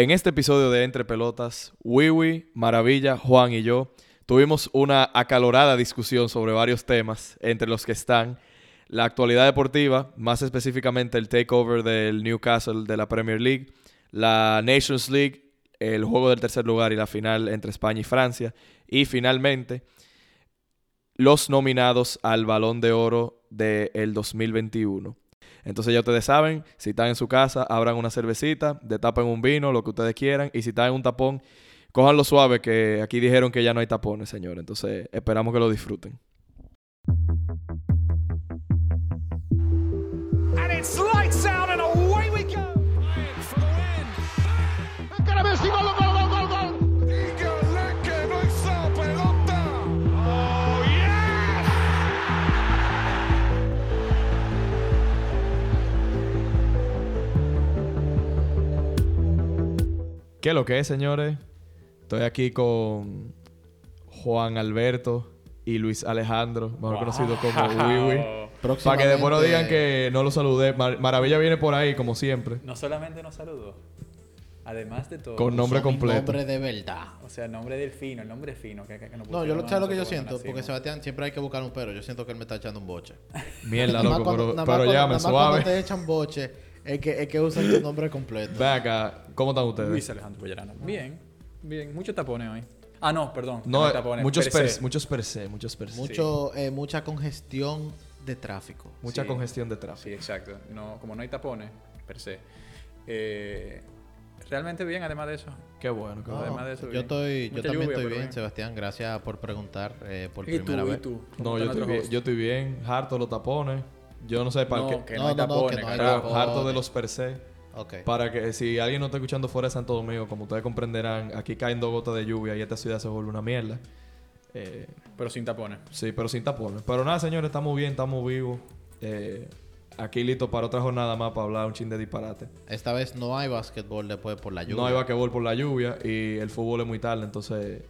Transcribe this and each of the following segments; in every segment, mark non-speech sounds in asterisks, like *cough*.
En este episodio de Entre Pelotas, Wiwi, Maravilla, Juan y yo tuvimos una acalorada discusión sobre varios temas, entre los que están la actualidad deportiva, más específicamente el takeover del Newcastle de la Premier League, la Nations League, el juego del tercer lugar y la final entre España y Francia, y finalmente los nominados al Balón de Oro del 2021. Entonces ya ustedes saben, si están en su casa, abran una cervecita, destapen un vino, lo que ustedes quieran, y si están en un tapón, cójanlo suave, que aquí dijeron que ya no hay tapones, señor. Entonces esperamos que lo disfruten. ¿Qué es lo que es, señores? Estoy aquí con Juan Alberto y Luis Alejandro, mejor conocido como *laughs* Wiwi. Para que después no digan que no lo saludé. Mar- Maravilla viene por ahí, como siempre, No solamente nos saludó, además de todo. con nombre Son mi completo. nombre de verdad. O sea, el nombre del fino, el nombre fino. Que, que, que No, yo lo, ¿sabes lo que yo siento? Porque. Sebastián siempre hay que buscar un pero. Yo siento que él me está echando un boche. Mierda, loco, cuando- pero, pero cuando- llame, suave. Cuando te echan boche, es que, es que usan tu nombre completo. Ven acá, ¿cómo están ustedes? Luis Alejandro Pellerano. Bien, bien. Muchos tapones hoy. Ah, no, perdón. No, hay tapones, muchos per per, se. muchos per se, muchos per se. Mucho, eh, mucha congestión de tráfico. Mucha Sí. congestión de tráfico. Sí, exacto. No, como no hay tapones, per se. Eh, realmente bien, además de eso. Qué bueno, qué No, bueno. además de eso, yo bien. estoy, yo Mucha también lluvia, estoy bien, bien. Sebastián. Gracias por preguntar eh, por ¿Y tú? primera ¿Y vez. tú? No, ¿Cómo yo estoy, bien, yo estoy bien. Harto los tapones. Yo no sé para No, qué. que no, No, hay tapones. que no hay tapones. harto de los per se. Ok. Para que si alguien no está escuchando fuera de Santo Domingo, como ustedes comprenderán, aquí caen dos gotas de lluvia y esta ciudad se vuelve una mierda. Eh, Pero sin tapones. sí, pero sin tapones. Pero nada, señores, estamos bien, estamos vivos. Eh, aquí listo para otra jornada más para hablar un chin de disparate. Esta vez no hay básquetbol después por la lluvia. No hay basquetbol por la lluvia y el fútbol es muy tarde, entonces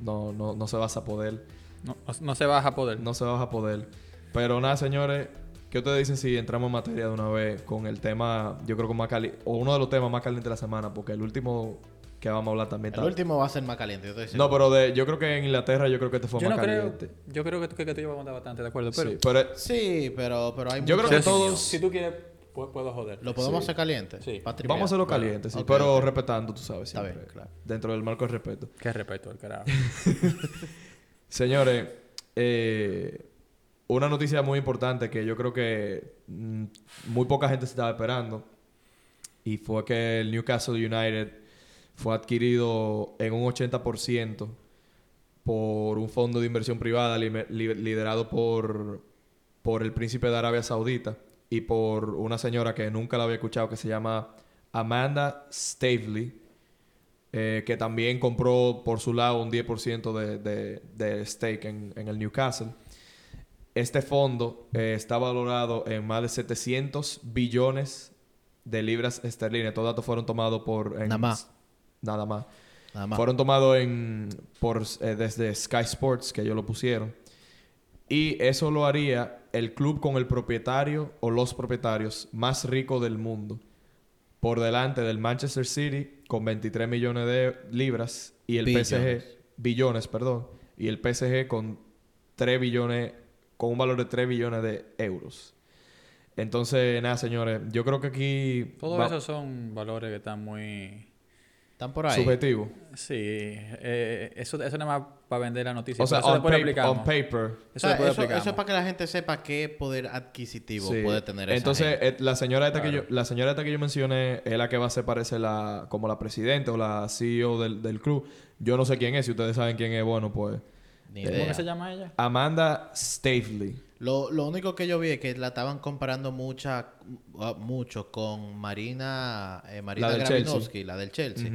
no, no, no se vas a poder. No, no se baja a poder. No se vas a poder. Pero nada, señores, ¿qué ustedes dicen si entramos en materia de una vez con el tema, yo creo que más caliente, o uno de los temas más calientes de la semana? Porque el último que vamos a hablar también El está... último va a ser más caliente. yo estoy No, seguro. pero de, yo creo que en Inglaterra yo creo que este fue yo más no creo. caliente. Yo creo que, tú- que, tú vamos a bastante de acuerdo. Pero, Sí, pero Sí, pero, pero hay Yo creo que si, todos- si tú quieres, pu- puedo joder. ¿Lo podemos Sí. hacer caliente? Sí. Pa' tripear. vamos a hacerlo caliente, sí, pero respetando, tú sabes, Está siempre. bien, claro. Dentro del marco de respeto. Qué respeto al carajo. *laughs* Señores, eh, una noticia muy importante que yo creo que mm, muy poca gente se estaba esperando y fue que el Newcastle United fue adquirido en un 80% por un fondo de inversión privada liderado por, por el príncipe de Arabia Saudita y por una señora que nunca la había escuchado que se llama Amanda Stavely, eh, que también compró por su lado un 10% de, de, de stake en, en el Newcastle. Este fondo eh, está valorado en más de 700 billones de libras esterlinas. Estos datos fueron tomados por... en- Nada más. Nada más. Nada más. Fueron tomados en, por, eh, desde Sky Sports, que ellos lo pusieron. Y eso lo haría el club con el propietario o los propietarios más rico del mundo. Por delante del Manchester City con 23 millones de libras y el Billones. PSG, billones, perdón, y el PSG con 3 billones, con un valor de 3 billones de euros. Entonces, nada, señores, yo creo que aquí Todos va- esos son valores que están muy... Están por ahí. subjetivo. Sí, eh, eso, eso nada más para vender la noticia. O sea, Eso on, paper- on paper, O Eso sea, después lo eso, eso es para que la gente sepa qué poder adquisitivo Sí. puede tener esa Entonces, gente. eh, la señora esta que yo, la señora esta que yo mencioné es la que va a ser parece la como la presidenta o la CEO del, del club. Yo no sé quién es, si ustedes saben quién es, bueno, pues Ni ¿Cómo que se llama ella? Amanda Stavely. Lo, lo único que yo vi es que la estaban comparando mucha, uh, mucho con Marina, eh, Marina del Gravinovsky, la del Chelsea.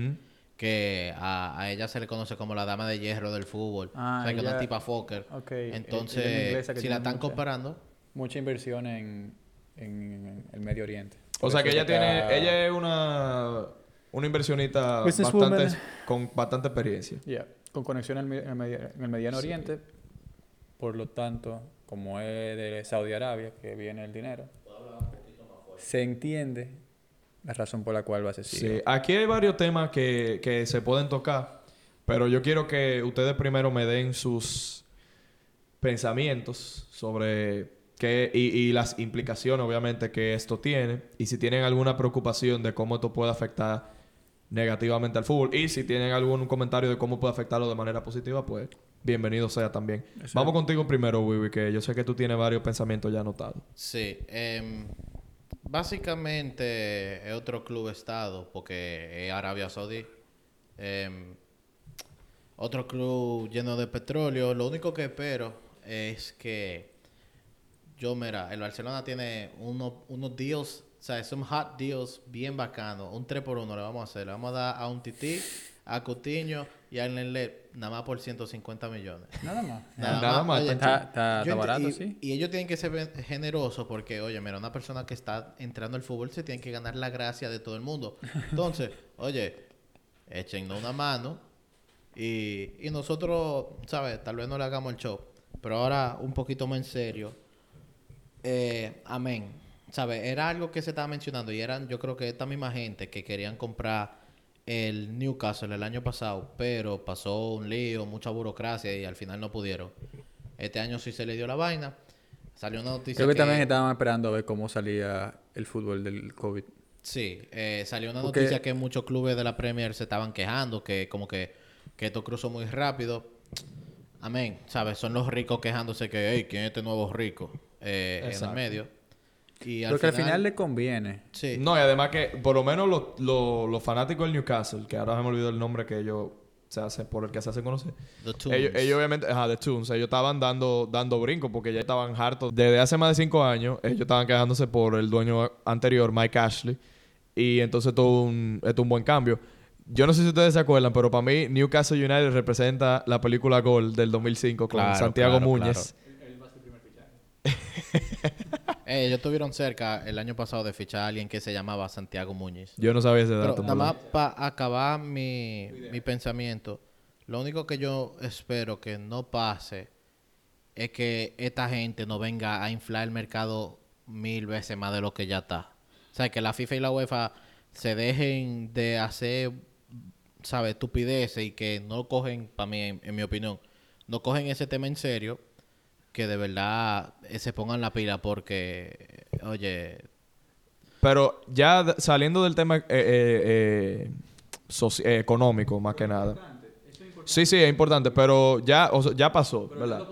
Que a, a ella se le conoce como la dama de hierro del fútbol. Ah, o sea, que es ella- una tipa Fokker. Ok, ella es Entonces, si la están mucha- comparando, Mucha inversión en, en, en el Medio Oriente. O sea que ella está- tiene, ella es una una inversionista bastante con bastante experiencia. Yeah, con conexión en el, me- en el media- en el Mediano Oriente. Por lo tanto, como es de Saudi Arabia, que viene el dinero, se entiende la razón por la cual va a ser Sí, aquí hay varios temas que, que se pueden tocar, pero yo quiero que ustedes primero me den sus pensamientos sobre qué y, y las implicaciones, obviamente, que esto tiene, y si tienen alguna preocupación de cómo esto puede afectar negativamente al fútbol, y si tienen algún comentario de cómo puede afectarlo de manera positiva, pues bienvenido sea también. Vamos contigo primero, Wiwi, que yo sé que tú tienes varios pensamientos ya anotados. Sí. em, básicamente es otro club estado porque es Arabia Saudí. Em, otro club lleno de petróleo. Lo único que espero es que yo, mira, el Barcelona tiene uno- unos deals, o sea, son hot deals bien bacanos. Un 3 por 1 le vamos a hacer. Le vamos a dar a un Tití, a Coutinho y a Lenglet nada más por 150 millones. Nada más. Nada más, oye, Está, barato, y, sí. y ellos tienen que ser generosos porque, oye, mira, una persona que está entrando al fútbol se tiene que ganar la gracia de todo el mundo. Entonces, *laughs* oye, échennos una mano y, y nosotros, ¿sabes? Tal vez no le hagamos el show. Pero ahora un poquito más en serio. Eh, amén. ¿Sabes? Era algo que se estaba mencionando y eran, yo creo que esta misma gente que querían comprar el Newcastle el año pasado, pero pasó un lío, mucha burocracia y al final no pudieron. Este año sí se le dio la vaina. Salió una noticia Creo que, también estaban esperando a ver cómo salía el fútbol del COVID. Sí, eh, salió una Porque- noticia que muchos clubes de la Premier se estaban quejando, que como que, que esto cruzó muy rápido. Amén, ¿sabes? Son los ricos quejándose que, hey, ¿quién es este nuevo rico? Eh, en el medio. Y Porque al final le conviene. Sí. No, y además que por lo menos los, los, los fanáticos del Newcastle, que ahora se me olvidó el nombre que ellos se hace, por el que se hace conocer. The Toons. Ellos, ellos obviamente, ajá, The Toons, ellos estaban dando, dando brinco porque ya estaban hartos. Desde hace más de cinco años, ellos estaban quejándose por el dueño anterior, Mike Ashley. Y entonces esto es un, esto es un buen cambio. Yo no sé si ustedes se acuerdan, pero para mí Newcastle United representa la película Gol del 2005 con Claro, Santiago claro, Muñez. *laughs* Eh, ellos estuvieron cerca el año pasado de fichar a alguien que se llamaba Santiago Muñiz. Yo no sabía ese Pero dato. nada en más para acabar mi, mi pensamiento, lo único que yo espero que no pase es que esta gente no venga a inflar el mercado mil veces más de lo que ya está. O sea, que la FIFA y la UEFA se dejen de hacer, ¿sabes? Estupideces y que no cogen, para mí, en, en mi opinión, no cogen ese tema en serio, que de verdad eh, se pongan la pila porque, oye, Pero ya saliendo del tema eh, eh, eh, soci- eh, económico, más que nada. Sí, sí, es importante, pero ya, o sea, ya pasó, ¿verdad?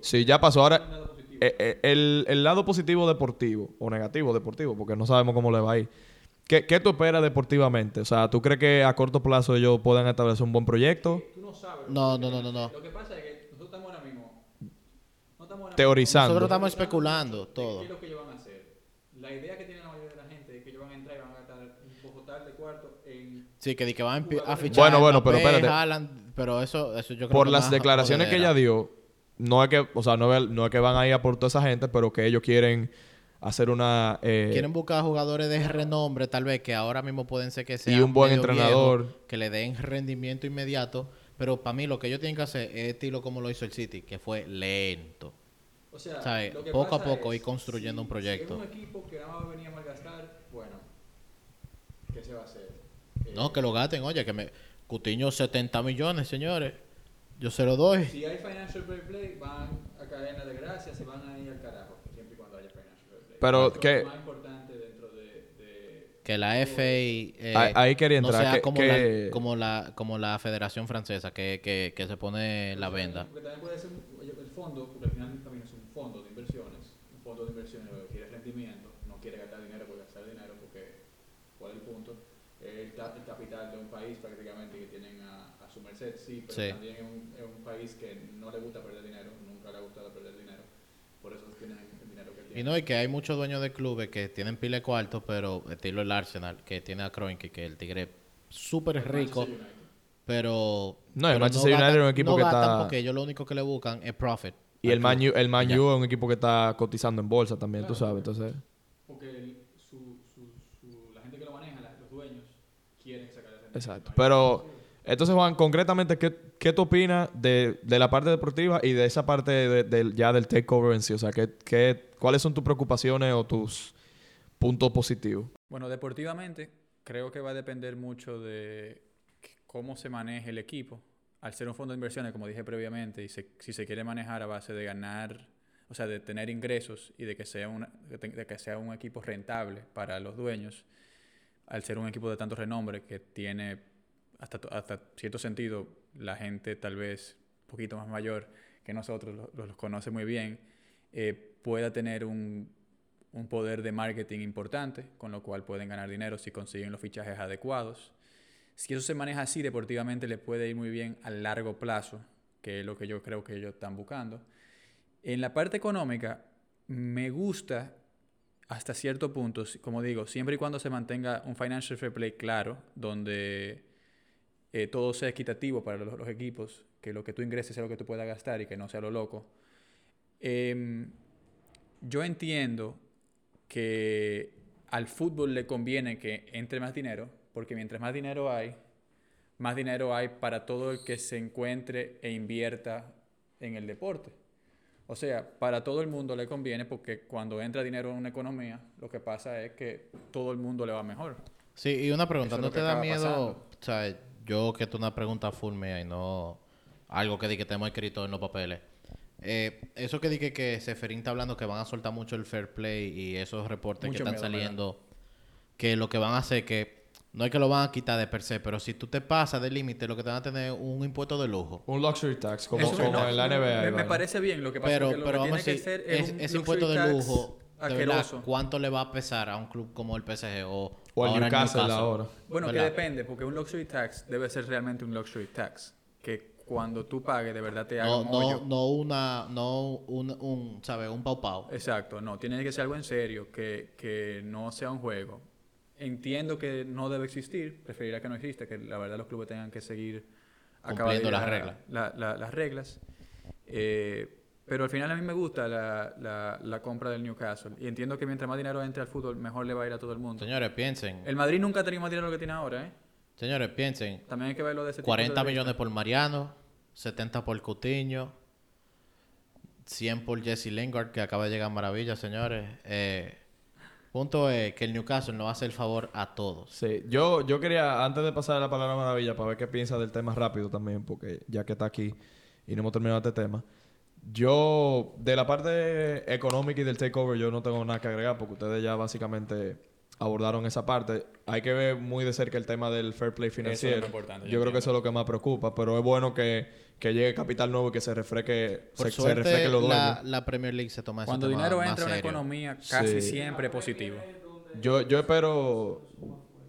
Sí, ya pasó. Ahora, eh, eh, el, el lado positivo deportivo, o negativo deportivo, porque no sabemos cómo le va a ir. ¿Qué, qué tú esperas deportivamente? O sea, ¿tú crees que a corto plazo ellos puedan establecer un buen proyecto? no, no, no, no, no. Lo que pasa es que nosotros estamos ahora mismo. No estamos ahora Teorizando. Nosotros estamos especulando todo. ¿Qué es lo que ellos van a hacer? La idea que tiene la mayoría de la gente es que ellos van a entrar y van a gastar un poco tal de cuarto en. Sí, que, di que van a fichar Bueno, bueno, pero espérate. Haaland, pero eso, eso yo creo Por que las declaraciones que ella dio, no es que, o sea, no es, no es que van a ir a por toda esa gente, pero que ellos quieren hacer una... eh, Quieren buscar jugadores de renombre, tal vez, que ahora mismo pueden ser que sean un buen entrenador. que le den rendimiento inmediato. Pero para mí lo que ellos tienen que hacer es estilo como lo hizo el City, que fue lento. O sea, ¿Sabe? lo que Poco a poco es, ir construyendo un si- proyecto. Si es un equipo que nada más venía a malgastar, bueno, ¿qué se va a hacer? Eh, No, que lo gasten, oye, que me... Cutiño 70 millones, señores. Yo se lo doy. Si hay financial fair play, van a caer en la desgracia, se van a ir al carajo, siempre y cuando haya financial fair play. Pero que- es lo más importante dentro de... de Que la FA eh, Ahí- ahí quería no entrar, sea que- como, que- La, como, la, como la Federación Francesa, que, que, que se pone la venda. Porque también puede ser un- oye, el fondo, porque al final también es un fondo de inversiones. Un fondo de inversiones lo que quiere es rendimiento, no quiere gastar dinero por gastar dinero, porque ¿cuál es el punto? El, el capital de un país prácticamente que tienen a, a su merced, sí, pero Sí. también es un, es un país que no le gusta perder dinero, nunca le ha gustado perder dinero, por eso tienen el dinero que Y tienen. no, y que hay muchos dueños de clubes que tienen pile cuarto, pero estilo el Arsenal, que tiene a Kroenke, que el tigre súper rico, Manchester United. Pero... No, el Manchester United es un equipo no que está- porque ellos lo único que le buscan es profit. y el Man el Man. U es un equipo que está cotizando en bolsa también, tú sabes. Entonces, Porque el- su, su, su- la gente que lo maneja, la- los dueños, quieren sacar ese exacto. Pero, entonces, Juan, concretamente, ¿qué, qué tú opinas de, de la parte deportiva y de esa parte de- del- ya del takeover en sí? O sea, ¿qué, qué, ¿cuáles son tus preocupaciones o tus punto positivo. Bueno, deportivamente creo que va a depender mucho de cómo se maneje el equipo. Al ser un fondo de inversiones, como dije previamente, y se- si se quiere manejar a base de ganar, o sea, de tener ingresos y de que sea, una, de que sea un equipo rentable para los dueños, al ser un equipo de tanto renombre que tiene hasta, hasta cierto sentido la gente tal vez un poquito más mayor que nosotros lo- lo- los conoce muy bien, eh, pueda tener un, un poder de marketing importante, con lo cual pueden ganar dinero si consiguen los fichajes adecuados. Si eso se maneja así deportivamente, le puede ir muy bien a largo plazo, que es lo que yo creo que ellos están buscando. En la parte económica, me gusta hasta cierto punto, como digo, siempre y cuando se mantenga un financial fair play claro, donde eh, todo sea equitativo para los, los equipos, que lo que tú ingreses sea lo que tú puedas gastar y que no sea lo loco. Em, yo entiendo que al fútbol le conviene que entre más dinero, porque mientras más dinero hay, más dinero hay para todo el que se encuentre e invierta en el deporte. O sea, para todo el mundo le conviene porque cuando entra dinero en una economía, lo que pasa es que todo el mundo le va mejor. Sí, y una pregunta, Eso ¿no te da miedo? pasando. O sea, yo que tú una pregunta full mía y no algo que di que tenemos escrito en los papeles. Eh, eso que dije que Seferín está hablando que van a soltar mucho el fair play y esos reportes Mucho que están miedo saliendo, que lo que van a hacer que no es que lo van a quitar de per se, pero si tú te pasas del límite, lo que te van a tener es un impuesto de lujo. Un luxury tax, como, Eso como en la NBA. Me, parece bien lo que pasa Pero, es que lo pero que vamos a tiene decir, ser es, ese impuesto de lujo, de verdad, asqueroso. ¿cuánto le va a pesar a un club como el PSG o, O al ahora el Newcastle ahora. Bueno, que depende, porque un luxury tax debe ser realmente un luxury tax. Que cuando tú pagues, de verdad te haga No, un no, hoyo. no una, no un, un, ¿sabes? Un pau pau. Exacto, no, tiene que ser algo en serio, que, que no sea un juego. Entiendo que no debe existir, preferiría que no exista, que la verdad los clubes tengan que seguir Cumpliendo las la- la- las reglas. Eh, pero al final a mí me gusta la, compra del Newcastle. Y entiendo que mientras más dinero entre al fútbol, mejor le va a ir a todo el mundo. Señores, piensen. El Madrid nunca ha tenido más dinero lo que tiene ahora, ¿eh? Señores, piensen. También hay que verlo de ese tipo 40 de vista. millones por Mariano, 70 por Cutiño, 100 por Jesse Lingard, que acaba de llegar a Maravilla, señores. Eh, punto es que el Newcastle no hace el favor a todos. Sí, yo, yo quería, antes de pasar la palabra maravilla, para ver qué piensa del tema rápido también, porque ya que está aquí y no hemos terminado este tema. Yo, de la parte económica y del takeover, yo no tengo nada que agregar, porque ustedes ya básicamente abordaron esa parte. Hay que ver muy de cerca el tema del fair play financiero. lo importante, yo yo creo que eso es lo que más preocupa, pero es bueno que, que llegue capital nuevo y que se refresque, Por se, se suerte, refresque los la, la Premier League se toma ese Cuando tema dinero más entra en una economía, casi Sí. siempre es positivo. Yo, yo espero,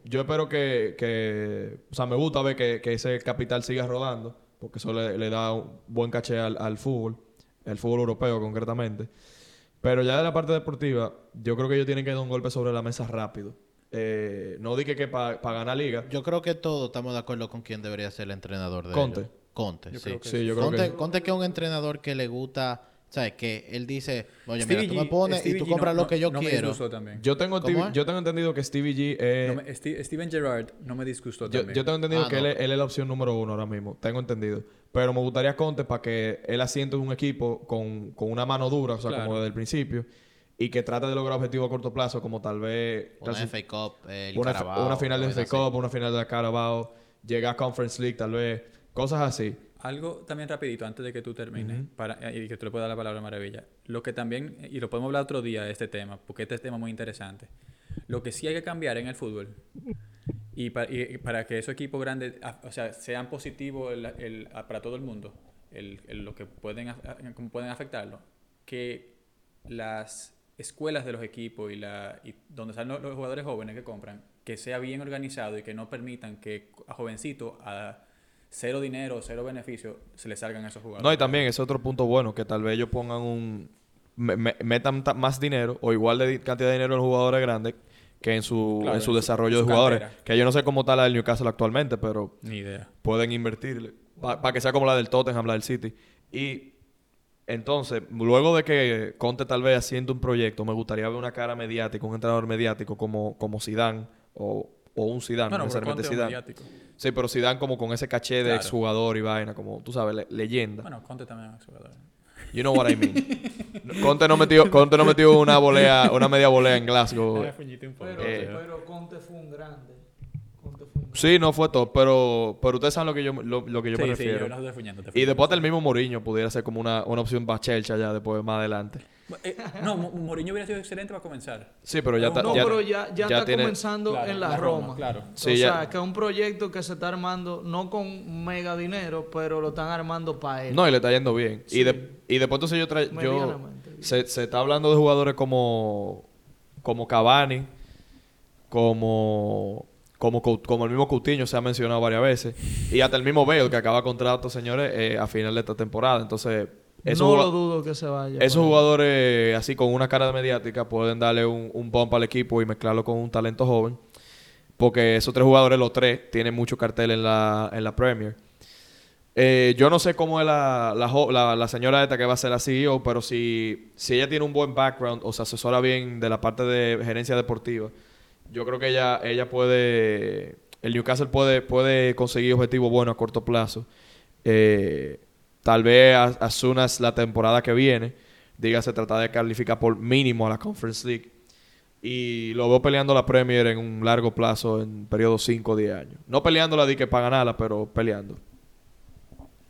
yo espero que, que, o sea, me gusta ver que, que ese capital siga rodando, porque eso le, le da un buen caché al, al fútbol, el fútbol europeo concretamente. Pero ya de la parte deportiva, yo creo que ellos tienen que dar un golpe sobre la mesa rápido. Eh, no dije que para ganar liga. Yo creo que todos estamos de acuerdo con quién debería ser el entrenador de Conte. ellos. Conte, Yo sí. creo que Sí, yo creo Conte, que Conte que es un entrenador que le gusta, ¿sabes? Que él dice, oye, Stevie mira, tú me pones y tú G compras no- lo que yo no quiero. también. yo tengo, yo tengo entendido que Stevie G es... No me- Sti- Steven Gerrard no me disgustó Yo, también. yo tengo entendido Ah, que no. él, es, él es la opción número uno ahora mismo. Tengo entendido. Pero me gustaría Conte para que él asiente un equipo con, con una mano dura, o sea, Claro. como desde el principio, y que trate de lograr objetivos a corto plazo, como tal vez Una FA Cup, el una, Carabao, una final de FA así. Cup, una final de la Carabao, llegar a Conference League, tal vez, cosas así. Algo también rapidito, antes de que tú termines, para, y que tú le puedas dar la palabra maravilla. Lo que también, y lo podemos hablar otro día de este tema, porque este es tema muy interesante. Lo que sí hay que cambiar en el fútbol, y, pa- y- para que esos equipos grandes, a- o sea, sean positivos el- el- a- para todo el mundo, el, lo que pueden, a- pueden afectarlo, que las escuelas de los equipos y, la, y donde salen los, jugadores jóvenes que compran, que sea bien organizado y que no permitan que a jovencitos a cero dinero, cero beneficio, se les salgan esos jugadores. No, y también ese otro punto bueno, que tal vez ellos pongan un... me- me- metan ta- más dinero o igual de cantidad de dinero en los jugadores grandes que en su, Claro, en su desarrollo de su jugadores. cantera. Que yo no sé cómo está la del Newcastle actualmente, pero Ni idea. pueden invertirle para que sea como la del Tottenham, la del City. Y entonces, luego de que Conte tal vez haciendo un proyecto, me gustaría ver una cara mediática, un entrenador mediático como, como Zidane o, o un Zidane, no necesariamente Conte es Zidane. mediático. Sí, pero Zidane como con ese caché de Claro. exjugador y vaina, como tú sabes, le- leyenda. Bueno, Conte también es jugador. You know what I mean. Conte no metió, Conte no metió una volea, una media volea en Glasgow. Pero, Eh. pero Conte fue un grande. Sí, no fue top, pero, pero ustedes saben lo que yo, lo, lo que yo sí, me sí, refiero. yo no estoy fuñendo, te y después del mismo Mourinho pudiera ser como una, una opción para Chelsea ya después, más adelante. Eh, no, Mo- Mourinho hubiera sido excelente para comenzar. Sí, pero ya está. No, ya, pero ya, ya, está tiene- comenzando Claro, en la, la Roma. Roma, claro. Sí, o ya- sea, que es un proyecto que se está armando no con mega dinero, pero lo están armando para él. No, y le está yendo bien. Sí. Y, de- y después entonces yo, tra- yo se, se está hablando de jugadores como como Cavani, como como como el mismo Coutinho se ha mencionado varias veces y hasta el mismo Bale que acaba contrato, señores, eh, a final de esta temporada. Entonces, esos, no lo dudo que se vaya. esos jugadores así con una cara de mediática pueden darle un, un bump al equipo y mezclarlo con un talento joven. Porque esos tres jugadores, los tres, tienen mucho cartel en la, en la Premier. Eh, yo no sé cómo es la, la- la señora esta que va a ser la CEO, pero si, si ella tiene un buen background o se asesora bien de la parte de gerencia deportiva, yo creo que ella, ella puede, el Newcastle puede, puede conseguir objetivos buenos a corto plazo. Eh, tal vez as, as soon as la temporada que viene, diga, se trata de calificar por mínimo a la Conference League. Y lo veo peleando la Premier en un largo plazo, en periodo 5 o 10 años. No peleándola de que para ganarla, pero peleando.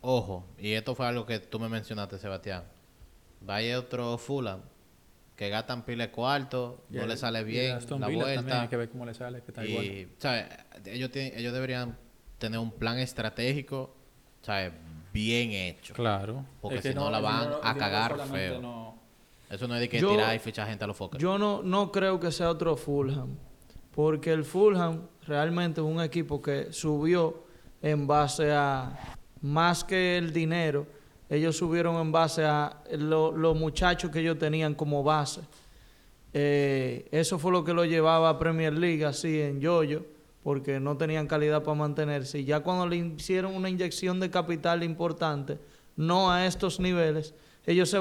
Ojo, y esto fue algo que tú me mencionaste, Sebastián. Vaya otro Fulham que gastan pile de cuarto, Y no le sale y bien Aston la Villa También hay vuelta. que ver cómo le sale, que está igual. Y, ¿sabes? Ellos, tienen- ellos deberían tener un plan estratégico, ¿sabes? Bien hecho. Claro. Porque Es que si no la van a cagar feo. no- Eso no es de que Yo- tirar y fichar gente a los focos. Yo no, no creo que sea otro Fulham. Porque el Fulham realmente es un equipo que subió en base a más que el dinero. Ellos subieron en base a lo- los muchachos que ellos tenían como base. Eh, eso fue lo que lo llevaba a Premier League así en yoyo, porque no tenían calidad para mantenerse. Y ya cuando le hicieron una inyección de capital importante, no a estos niveles, ellos se,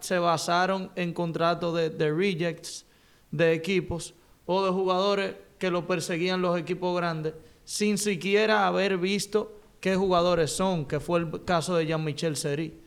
se basaron en contratos de, de rejects de equipos o de jugadores que lo perseguían los equipos grandes sin siquiera haber visto qué jugadores son, que fue el caso de Jean-Michel Seri.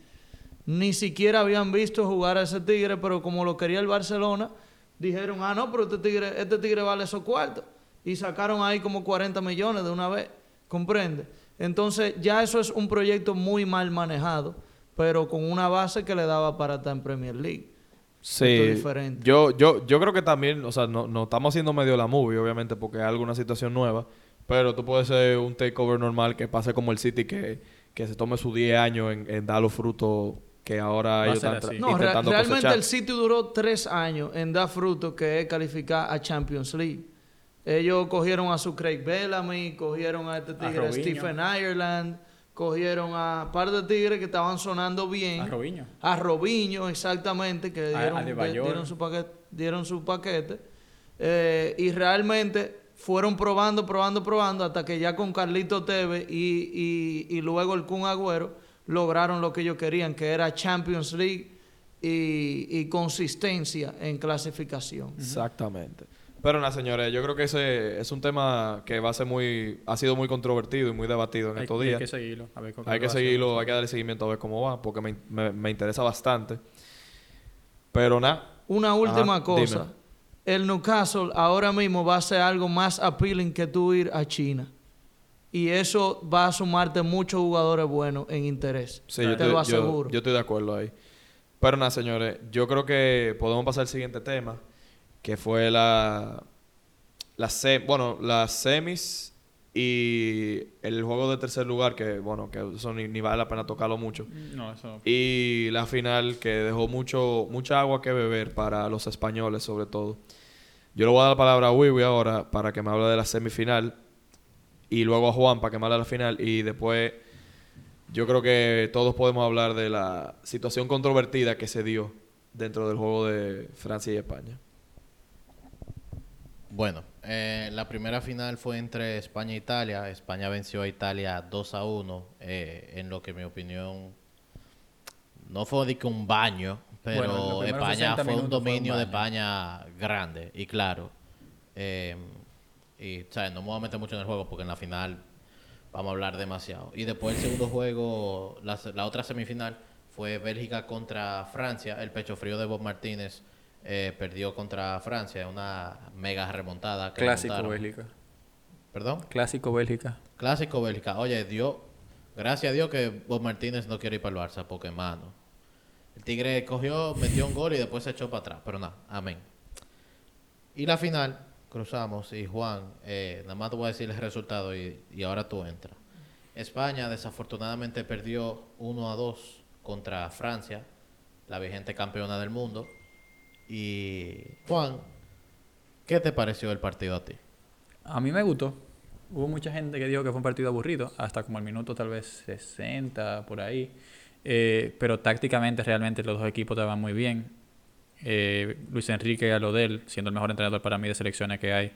Ni siquiera habían visto jugar a ese tigre, pero como lo quería el Barcelona, dijeron, ah, no, pero este tigre, este tigre vale esos cuartos. Y sacaron ahí como 40 millones de una vez, ¿comprende? Entonces ya eso es un proyecto muy mal manejado, pero con una base que le daba para estar en Premier League. Sí. Es diferente. Yo, yo, yo creo que también, o sea, no, no estamos haciendo medio la movie, obviamente, porque hay alguna situación nueva. Pero tú puedes ser un takeover normal que pase como el City, que, que se tome sus 10 años en, en dar los frutos que ahora Va a ellos están así. No, re- realmente cosechar. el City duró tres años en dar fruto, que es calificar a Champions League. Ellos cogieron a su Craig Bellamy, cogieron a este tigre Robinho. Stephen Ireland, cogieron a un par de tigres que estaban sonando bien. A Robinho. A Robinho, exactamente, que A- dieron, Adebayor. de- dieron su paquete. Dieron su paquete. Eh, y realmente fueron probando, probando, probando, hasta que ya con Carlito Tevez y, y- y luego el Kun Agüero lograron lo que ellos querían, que era Champions League y, y consistencia en clasificación. Exactamente. Pero nada, señores, yo creo que ese es un tema que va a ser muy, ha sido muy controvertido y muy debatido en Hay, estos hay días. que seguirlo. A ver Hay que seguirlo, hay que darle seguimiento a ver cómo va, porque me, me- me interesa bastante. Pero nada. Una última Ajá, cosa. dime. El Newcastle ahora mismo va a ser algo más appealing que tú ir a China. Y eso va a sumarte muchos jugadores buenos en interés. Sí, Te yo, estoy, lo yo- aseguro. yo estoy de acuerdo ahí. Pero nada, señores, yo creo que podemos pasar al siguiente tema, que fue la, la se- bueno, las semis y el juego de tercer lugar, que bueno, que eso ni, ni vale la pena tocarlo mucho. No, eso. Y la final que dejó mucho mucha agua que beber para los españoles sobre todo. Yo le voy a dar la palabra a Wiwi ahora para que me hable de la semifinal y luego a Juan para que me hable de la final y después yo creo que todos podemos hablar de la situación controvertida que se dio dentro del juego de Francia y España. Bueno, eh, la primera final fue entre España e Italia. España venció a Italia 2 a 1, eh, en lo que en mi opinión no fue de que un baño, pero Bueno, España 60 fue un minutos fue un dominio de. España grande y claro. Eh, y, ¿sabes? No me voy a meter mucho en el juego porque en la final vamos a hablar demasiado. Y después el segundo juego, la, otra semifinal, fue Bélgica contra Francia. El pecho frío de Bob Martínez eh, perdió contra Francia, una mega remontada. que Clásico remontaron. Bélgica. Perdón. Clásico Bélgica. Clásico Bélgica. Oye, Dios, gracias a Dios que Bob Martínez no quiere ir para el Barça, porque mano. El Tigre cogió, metió un gol y después se echó para atrás. Pero nada, amén. Y la final, cruzamos. Y Juan, eh, nada más te voy a decir el resultado y, y ahora tú entras. España desafortunadamente perdió 1 a 2 contra Francia, la vigente campeona del mundo. Y Juan, ¿qué te pareció el partido a ti? A mí me gustó. Hubo mucha gente que dijo que fue un partido aburrido, hasta como el minuto tal vez 60, por ahí. Eh, pero tácticamente realmente los dos equipos estaban muy bien. Eh, Luis Enrique a lo de él, siendo el mejor entrenador para mí de selecciones que hay.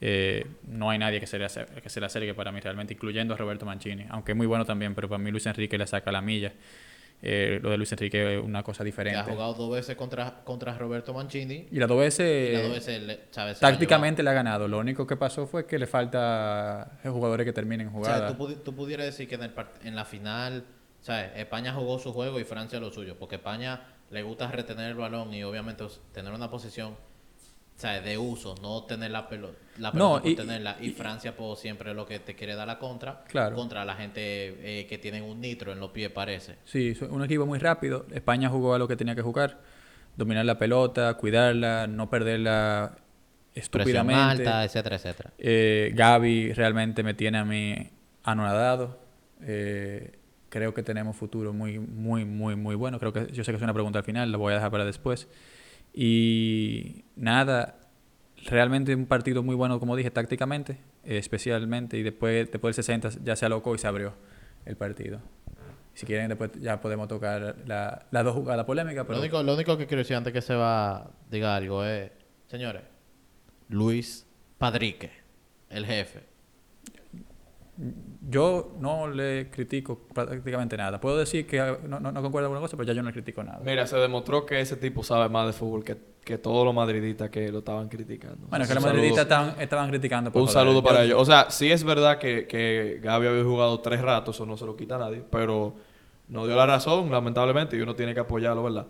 Eh, no hay nadie que se, le acer- que se le acerque para mí realmente, incluyendo a Roberto Mancini. Aunque es muy bueno también, pero para mí Luis Enrique le saca la milla. Eh, lo de Luis Enrique es una cosa Que ha diferente. jugado dos veces contra, contra Roberto Mancini. Y las dos veces, tácticamente le ha ganado. Lo único que pasó fue que le falta jugadores que terminen llevaba. O sea, jugadas. tú, pudi- tú pudieras decir que en, el part- en la final, España jugó su juego y Francia lo suyo. Porque España le gusta retener el balón y obviamente tener una posición, ¿sabes? De uso, no tener la pelota, la No, pelota por y- tenerla. Y, Francia, pues siempre lo que te quiere dar la contra. Claro. Contra la gente eh, que tienen un nitro en los pies, parece. Sí, es un equipo muy rápido. España jugó a lo que tenía que jugar. Dominar la pelota, cuidarla, no perderla Presión estúpidamente. alta, etcétera, etcétera. Eh, Gaby realmente me tiene a mí anonadado. Eh, creo que tenemos futuro muy, muy, muy, muy bueno. Creo que yo sé que es una pregunta al final, la voy a dejar para después. Y nada, realmente un partido muy bueno, como dije, tácticamente, especialmente. Y después, después del 60 ya se alocó y se abrió el partido. Si quieren, después ya podemos tocar la- las dos jugadas polémicas. Pero Lo único, lo único que quiero decir antes que se va diga algo es, señores, Luis Padrique, el jefe. Yo no le critico prácticamente nada. Puedo decir que no, no, no concuerdo con una cosa, pero ya yo no le critico nada. Mira, se demostró que ese tipo sabe más de fútbol que, que todos los madridistas que lo estaban criticando. Bueno, que los madridistas estaban, estaban criticando. por Un joder. saludo para Yo- ellos. O sea, sí es verdad que, que Gaby había jugado tres ratos, eso no se lo quita a nadie, pero no dio la razón, lamentablemente, y uno tiene que apoyarlo, ¿verdad?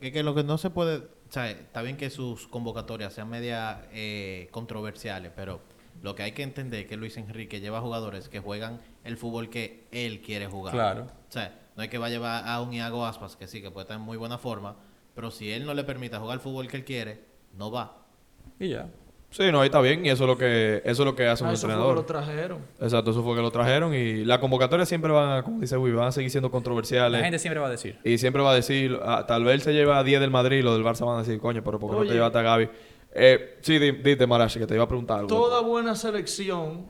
Que, que lo que no se puede, o sea, está bien que sus convocatorias sean media eh, controversiales, pero lo que hay que entender es que Luis Enrique lleva jugadores que juegan el fútbol que él quiere jugar. Claro. O sea, no hay que va a llevar a un Iago Aspas, que sí, que puede estar en muy buena forma, pero si él no le permite jugar el fútbol que él quiere, no va. Y ya. Sí, no, ahí está bien, y eso es lo que, eso es lo que hace un Ah, eso fue que entrenador. lo trajeron. Exacto, eso fue que lo trajeron, y las convocatorias siempre van a, como dice Wii, van a seguir siendo La controversiales. gente siempre va a decir. Y siempre va a decir, ah, tal vez él se lleva a 10 del Madrid, los del Barça van a decir, coño, pero ¿por qué no te llevaste a Gaby? Eh, sí, di- dite, Marashi, que te iba a preguntar algo. Toda buena selección,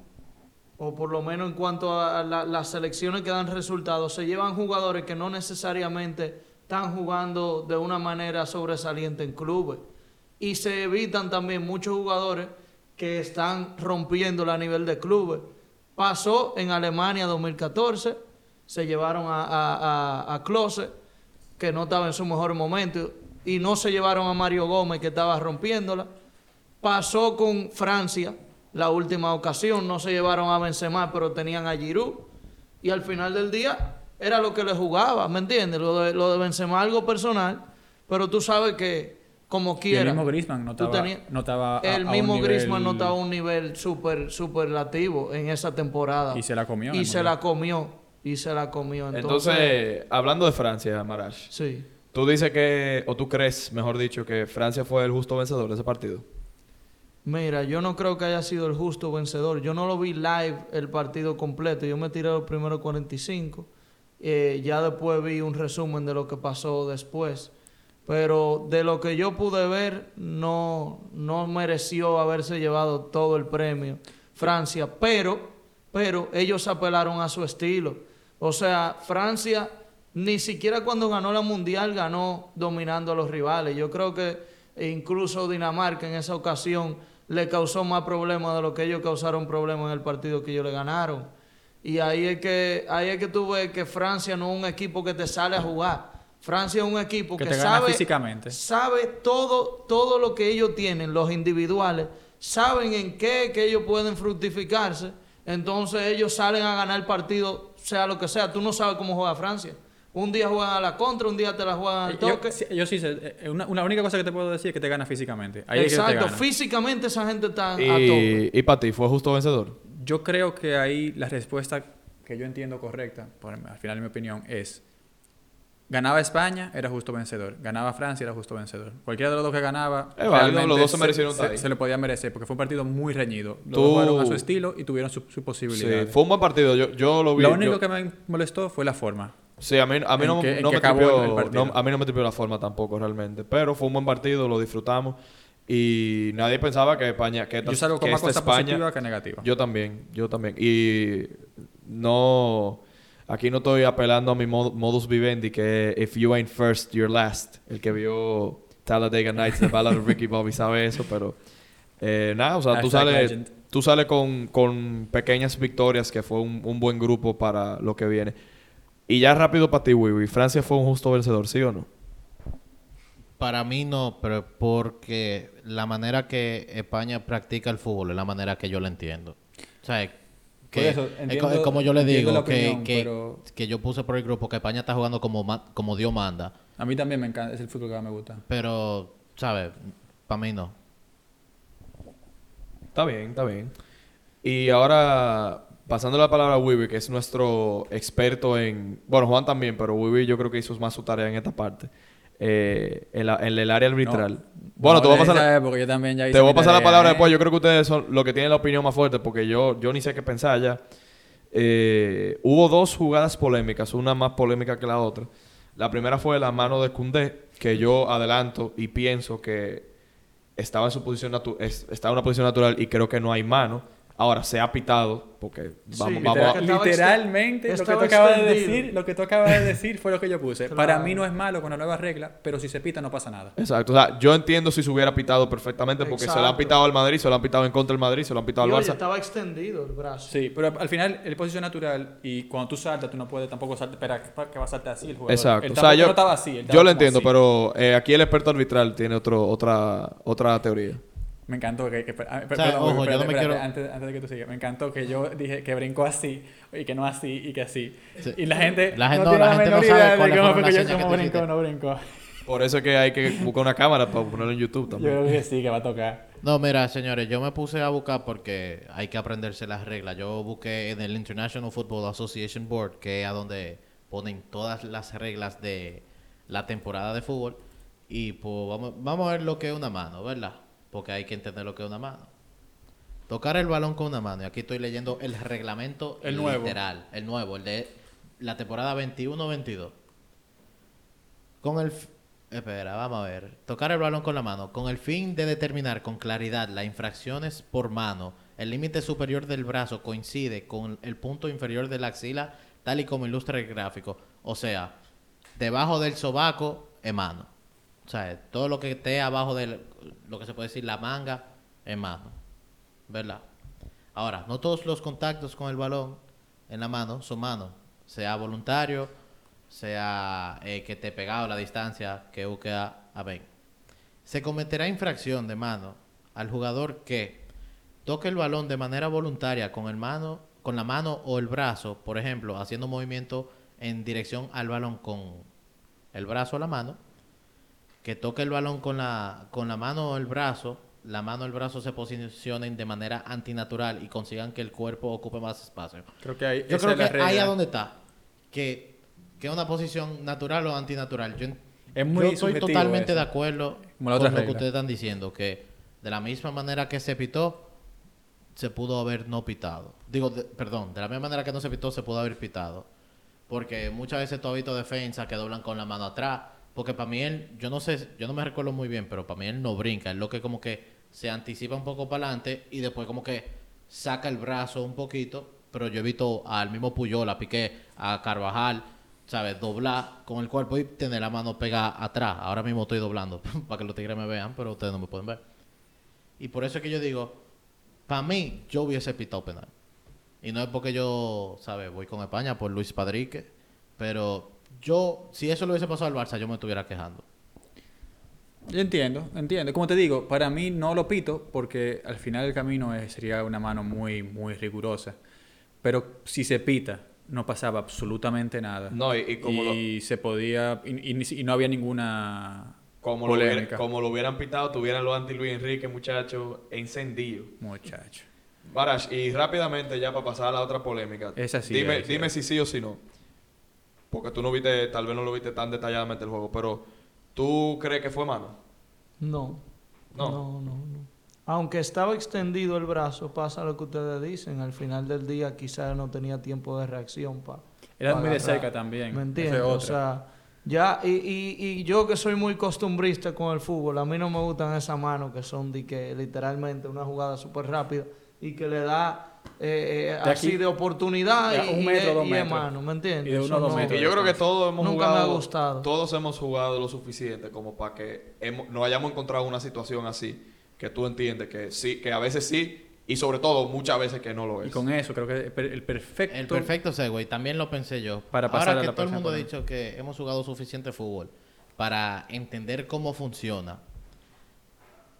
o por lo menos en cuanto a la- las selecciones que dan resultados, se llevan jugadores que no necesariamente están jugando de una manera sobresaliente en clubes. Y se evitan también muchos jugadores que están rompiéndola a nivel de clubes. Pasó en Alemania 2014, se llevaron a, a, a, a Klose, que no estaba en su mejor momento, y no se llevaron a Mario Gómez, que estaba rompiéndola. Pasó con Francia la última ocasión, no se llevaron a Benzema, pero tenían a Giroud. Y al final del día era lo que le jugaba, ¿me entiendes? Lo de, lo de Benzema algo personal, pero tú sabes que como Y el quiera. mismo Griezmann no estaba, no estaba a- el a mismo un Griezmann no nivel- estaba a un nivel súper superlativo en esa temporada. Y se la comió Y se Mundial. la comió. Y se la comió. Entonces, Entonces, hablando de Francia, Marash, sí. Tú dices que, o tú crees, mejor dicho, que Francia fue el justo vencedor de ese partido. Mira, yo no creo que haya sido el justo vencedor. Yo no lo vi live el partido completo. Yo me tiré los primeros 45. Eh, ya después vi un resumen de lo que pasó después. Pero de lo que yo pude ver, no, no mereció haberse llevado todo el premio Francia. Pero, pero ellos apelaron a su estilo. O sea, Francia ni siquiera cuando ganó la mundial ganó dominando a los rivales. Yo creo que incluso Dinamarca en esa ocasión le causó más problemas de lo que ellos causaron problemas en el partido que ellos le ganaron. Y ahí es que ahí es que tú ves que Francia no es un equipo que te sale a jugar. Francia es un equipo Que que, te gana sabe físicamente. sabe todo todo lo que ellos tienen, los individuales, saben en qué que ellos pueden fructificarse. Entonces ellos salen a ganar el partido, sea lo que sea. Tú no sabes cómo juega Francia. Un día juegan a la contra, un día te la juegan al toque. sí- yo sí sé, eh, una, una única cosa que te puedo decir es que te gana físicamente. Ahí es que te Exacto, gana. físicamente esa gente está a tope. Y, y para ti, ¿fue justo vencedor? Yo creo que ahí la respuesta que yo entiendo correcta, por, al final en mi opinión, es ganaba España, era justo vencedor. Ganaba Francia, era justo vencedor. Cualquiera de los dos que ganaba, Es válido, realmente los dos se merecieron se, se le podía merecer, porque fue un partido muy reñido. Los Tú- dos jugaron a su estilo y tuvieron su, su Sí, posibilidad. fue un buen partido. Yo, yo lo vi. Lo único yo- que me molestó fue la forma. Sí, a mí, a mí en no, que- me no- a mí no me tripió la forma tampoco realmente. Pero fue un buen partido, lo disfrutamos. Y nadie pensaba que España, que Yo salgo con que más cosas España, positivas que negativas. Yo también, yo también. Y no, aquí no estoy apelando a mi mod- modus vivendi que if you ain't first, you're last. El que vio Talladega Nights, The Ballad of Ricky *laughs* Bobby sabe eso, pero eh, nada, o sea, tú sales, legend. tú sales con, con pequeñas victorias que fue un, un buen grupo para lo que viene. Y ya rápido para ti, Wiwi, ¿Francia fue un justo vencedor, sí o no? Para mí no, pero porque la manera que España practica el fútbol es la manera que yo lo entiendo. O sea, que eso, entiendo- es como yo le digo la que, que, pero- que yo puse por el grupo que España está jugando como, como Dios manda, A mí también me encanta, es el fútbol que más me gusta. pero, ¿sabes? Para mí no. Está bien, está bien. Y ahora, pasando la palabra a Wiwi, que es nuestro experto en... Bueno, Juan también, pero Wiwi yo creo que hizo más su tarea en esta parte. eh, en, la- en el área arbitral. bueno, No te voy a pasar... la- porque yo también ya hice Te voy a pasar la palabra ¿eh? después. Yo creo que ustedes son los que tienen la opinión más fuerte porque yo, yo ni sé qué pensar ya. Eh, hubo dos jugadas polémicas, una más polémica que la otra. La primera fue la mano de Cundé, que yo adelanto y pienso que estaba en su posición estaba en una posición natural y creo que no hay mano. Ahora se ha pitado porque vamos, Sí, vamos Literal- a- literalmente lo que tú acabas de decir, lo que tú acabas de decir fue lo que yo puse. Claro. Para mí no es malo con la nueva regla, pero si se pita no pasa nada. Exacto. O sea, yo entiendo si se hubiera pitado perfectamente porque se lo han pitado al Madrid, se lo han pitado en contra del Madrid, se lo han pitado al oye, Barça. estaba extendido el brazo. Sí, pero al final el posición natural y cuando tú saltas tú no puedes tampoco saltar, espera que- va a saltar así el jugador. Exacto. O sea, yo, no estaba así. yo lo entiendo, así. pero eh, aquí el experto arbitral tiene otro, otra, otra teoría. Me encantó que... que- per- O sea, perdón, ojo, yo espérate, no me espérate, quiero- Antes, antes de que tú sigas. Me encantó que yo dije que brincó así y que no así y que así. Sí. Y la gente La gente- no no, tiene la la, gente no sabe idea de cuáles cómo fueron fue que las yo señas cómo que tú brincó o hiciste. no brincó. Por eso es que hay que buscar una cámara para ponerlo en YouTube Yo también. creo que sí, que va a tocar. No, mira, señores, yo me puse a buscar porque hay que aprenderse las reglas. Yo busqué en el International Football Association Board, que es a donde ponen todas las reglas de la temporada de fútbol. Y pues vamos, vamos a ver lo que es una mano, ¿verdad? Porque hay que entender lo que es una mano. Tocar el balón con una mano. Y aquí estoy leyendo el reglamento El nuevo. literal. El nuevo, el de la temporada 21-22. Con el... Espera, vamos a ver. Tocar el balón con la mano. Con el fin de determinar con claridad las infracciones por mano, el límite superior del brazo coincide con el punto inferior de la axila, tal y como ilustra el gráfico. O sea, debajo del sobaco es mano. O sea, todo lo que esté abajo de lo que se puede decir la manga es mano. ¿Verdad? Ahora, no todos los contactos con el balón en la mano son manos. Sea voluntario, sea eh, que te pegado la distancia que busque a, ver. Se cometerá infracción de mano al jugador que toque el balón de manera voluntaria con el mano, con la mano o el brazo, por ejemplo, haciendo movimiento en dirección al balón con el brazo o la mano, que toque el balón con la, con la mano o el brazo, la mano o el brazo se posicionen de manera antinatural y consigan que el cuerpo ocupe más espacio. Creo que ahí, Yo creo es que ahí a donde está. Que, que una posición natural o antinatural. Yo, Es muy yo estoy totalmente eso. de acuerdo con lo que ustedes están diciendo. Que de la misma manera que se pitó, se pudo haber no pitado. Digo, de- perdón, de la misma manera que no se pitó, se pudo haber pitado. Porque muchas veces tú has visto defensas que doblan con la mano atrás. Porque para mí él, yo no sé, yo no me recuerdo muy bien, pero para mí él no brinca. Es lo que como que se anticipa un poco para adelante y después como que saca el brazo un poquito. Pero yo he visto al mismo Puyol, a Piqué, a Carvajal, ¿sabes? Doblar con el cuerpo y tener la mano pegada atrás. Ahora mismo estoy doblando *laughs* para que los tigres me vean, pero ustedes no me pueden ver. Y por eso es que yo digo, para mí, yo hubiese pitado penal. Y no es porque yo, ¿sabes? Voy con España por Luis Padrique. Pero yo, si eso lo hubiese pasado al Barça, yo me estuviera quejando. Yo entiendo, entiendo. Como te digo, para mí no lo pito porque al final del camino es- sería una mano muy, muy rigurosa. Pero si se pita no pasaba absolutamente nada. No, y- y como Y se podía... Y, no había ninguna Como lo, hubiera- polémica. como lo hubieran pitado, tuvieran los anti Luis Enrique, muchachos, encendido. Muchacho. Barash, y rápidamente ya para pasar a la otra polémica. Esa sí, Dime, dime si sí o si no. Porque tú no viste, tal vez no lo viste tan detalladamente el juego, pero ¿tú crees que fue mano? No. No. No, no, no. Aunque estaba extendido el brazo, pasa lo que ustedes dicen. Al final del día quizás no tenía tiempo de reacción para... Era muy de cerca también. ¿Me entiendes? es O sea, ya, y, y, y yo que soy muy costumbrista con el fútbol, a mí no me gustan esas manos que son de que literalmente una jugada súper rápida y que le da eh, eh, De así de oportunidad y, un y metro, dos y es metros. mano, ¿me entiendes? Y de uno Eso a dos no- metros. Y yo creo que todos hemos Nunca jugado. me ha gustado. Todos hemos jugado lo suficiente como para que hemos, nos hayamos encontrado una situación así que tú entiendes que sí, que a veces sí y sobre todo muchas veces que no lo es. Y con eso creo que el per- el perfecto... El perfecto segue, también lo pensé yo. Para pasar Ahora a que la todo el mundo ha dicho que hemos jugado suficiente fútbol para entender cómo funciona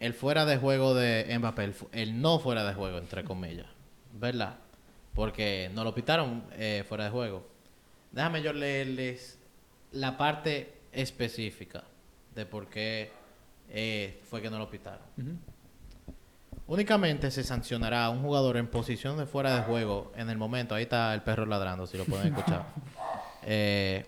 el fuera de juego de Mbappé, el no fuera de juego, entre comillas, ¿verdad? Porque nos lo pitaron eh, fuera de juego. Déjame yo leerles la parte específica de por qué eh, fue que no lo pitaron. Únicamente se sancionará a un jugador en posición de fuera de juego en el momento. Ahí está el perro ladrando, si lo pueden *laughs* escuchar. Eh,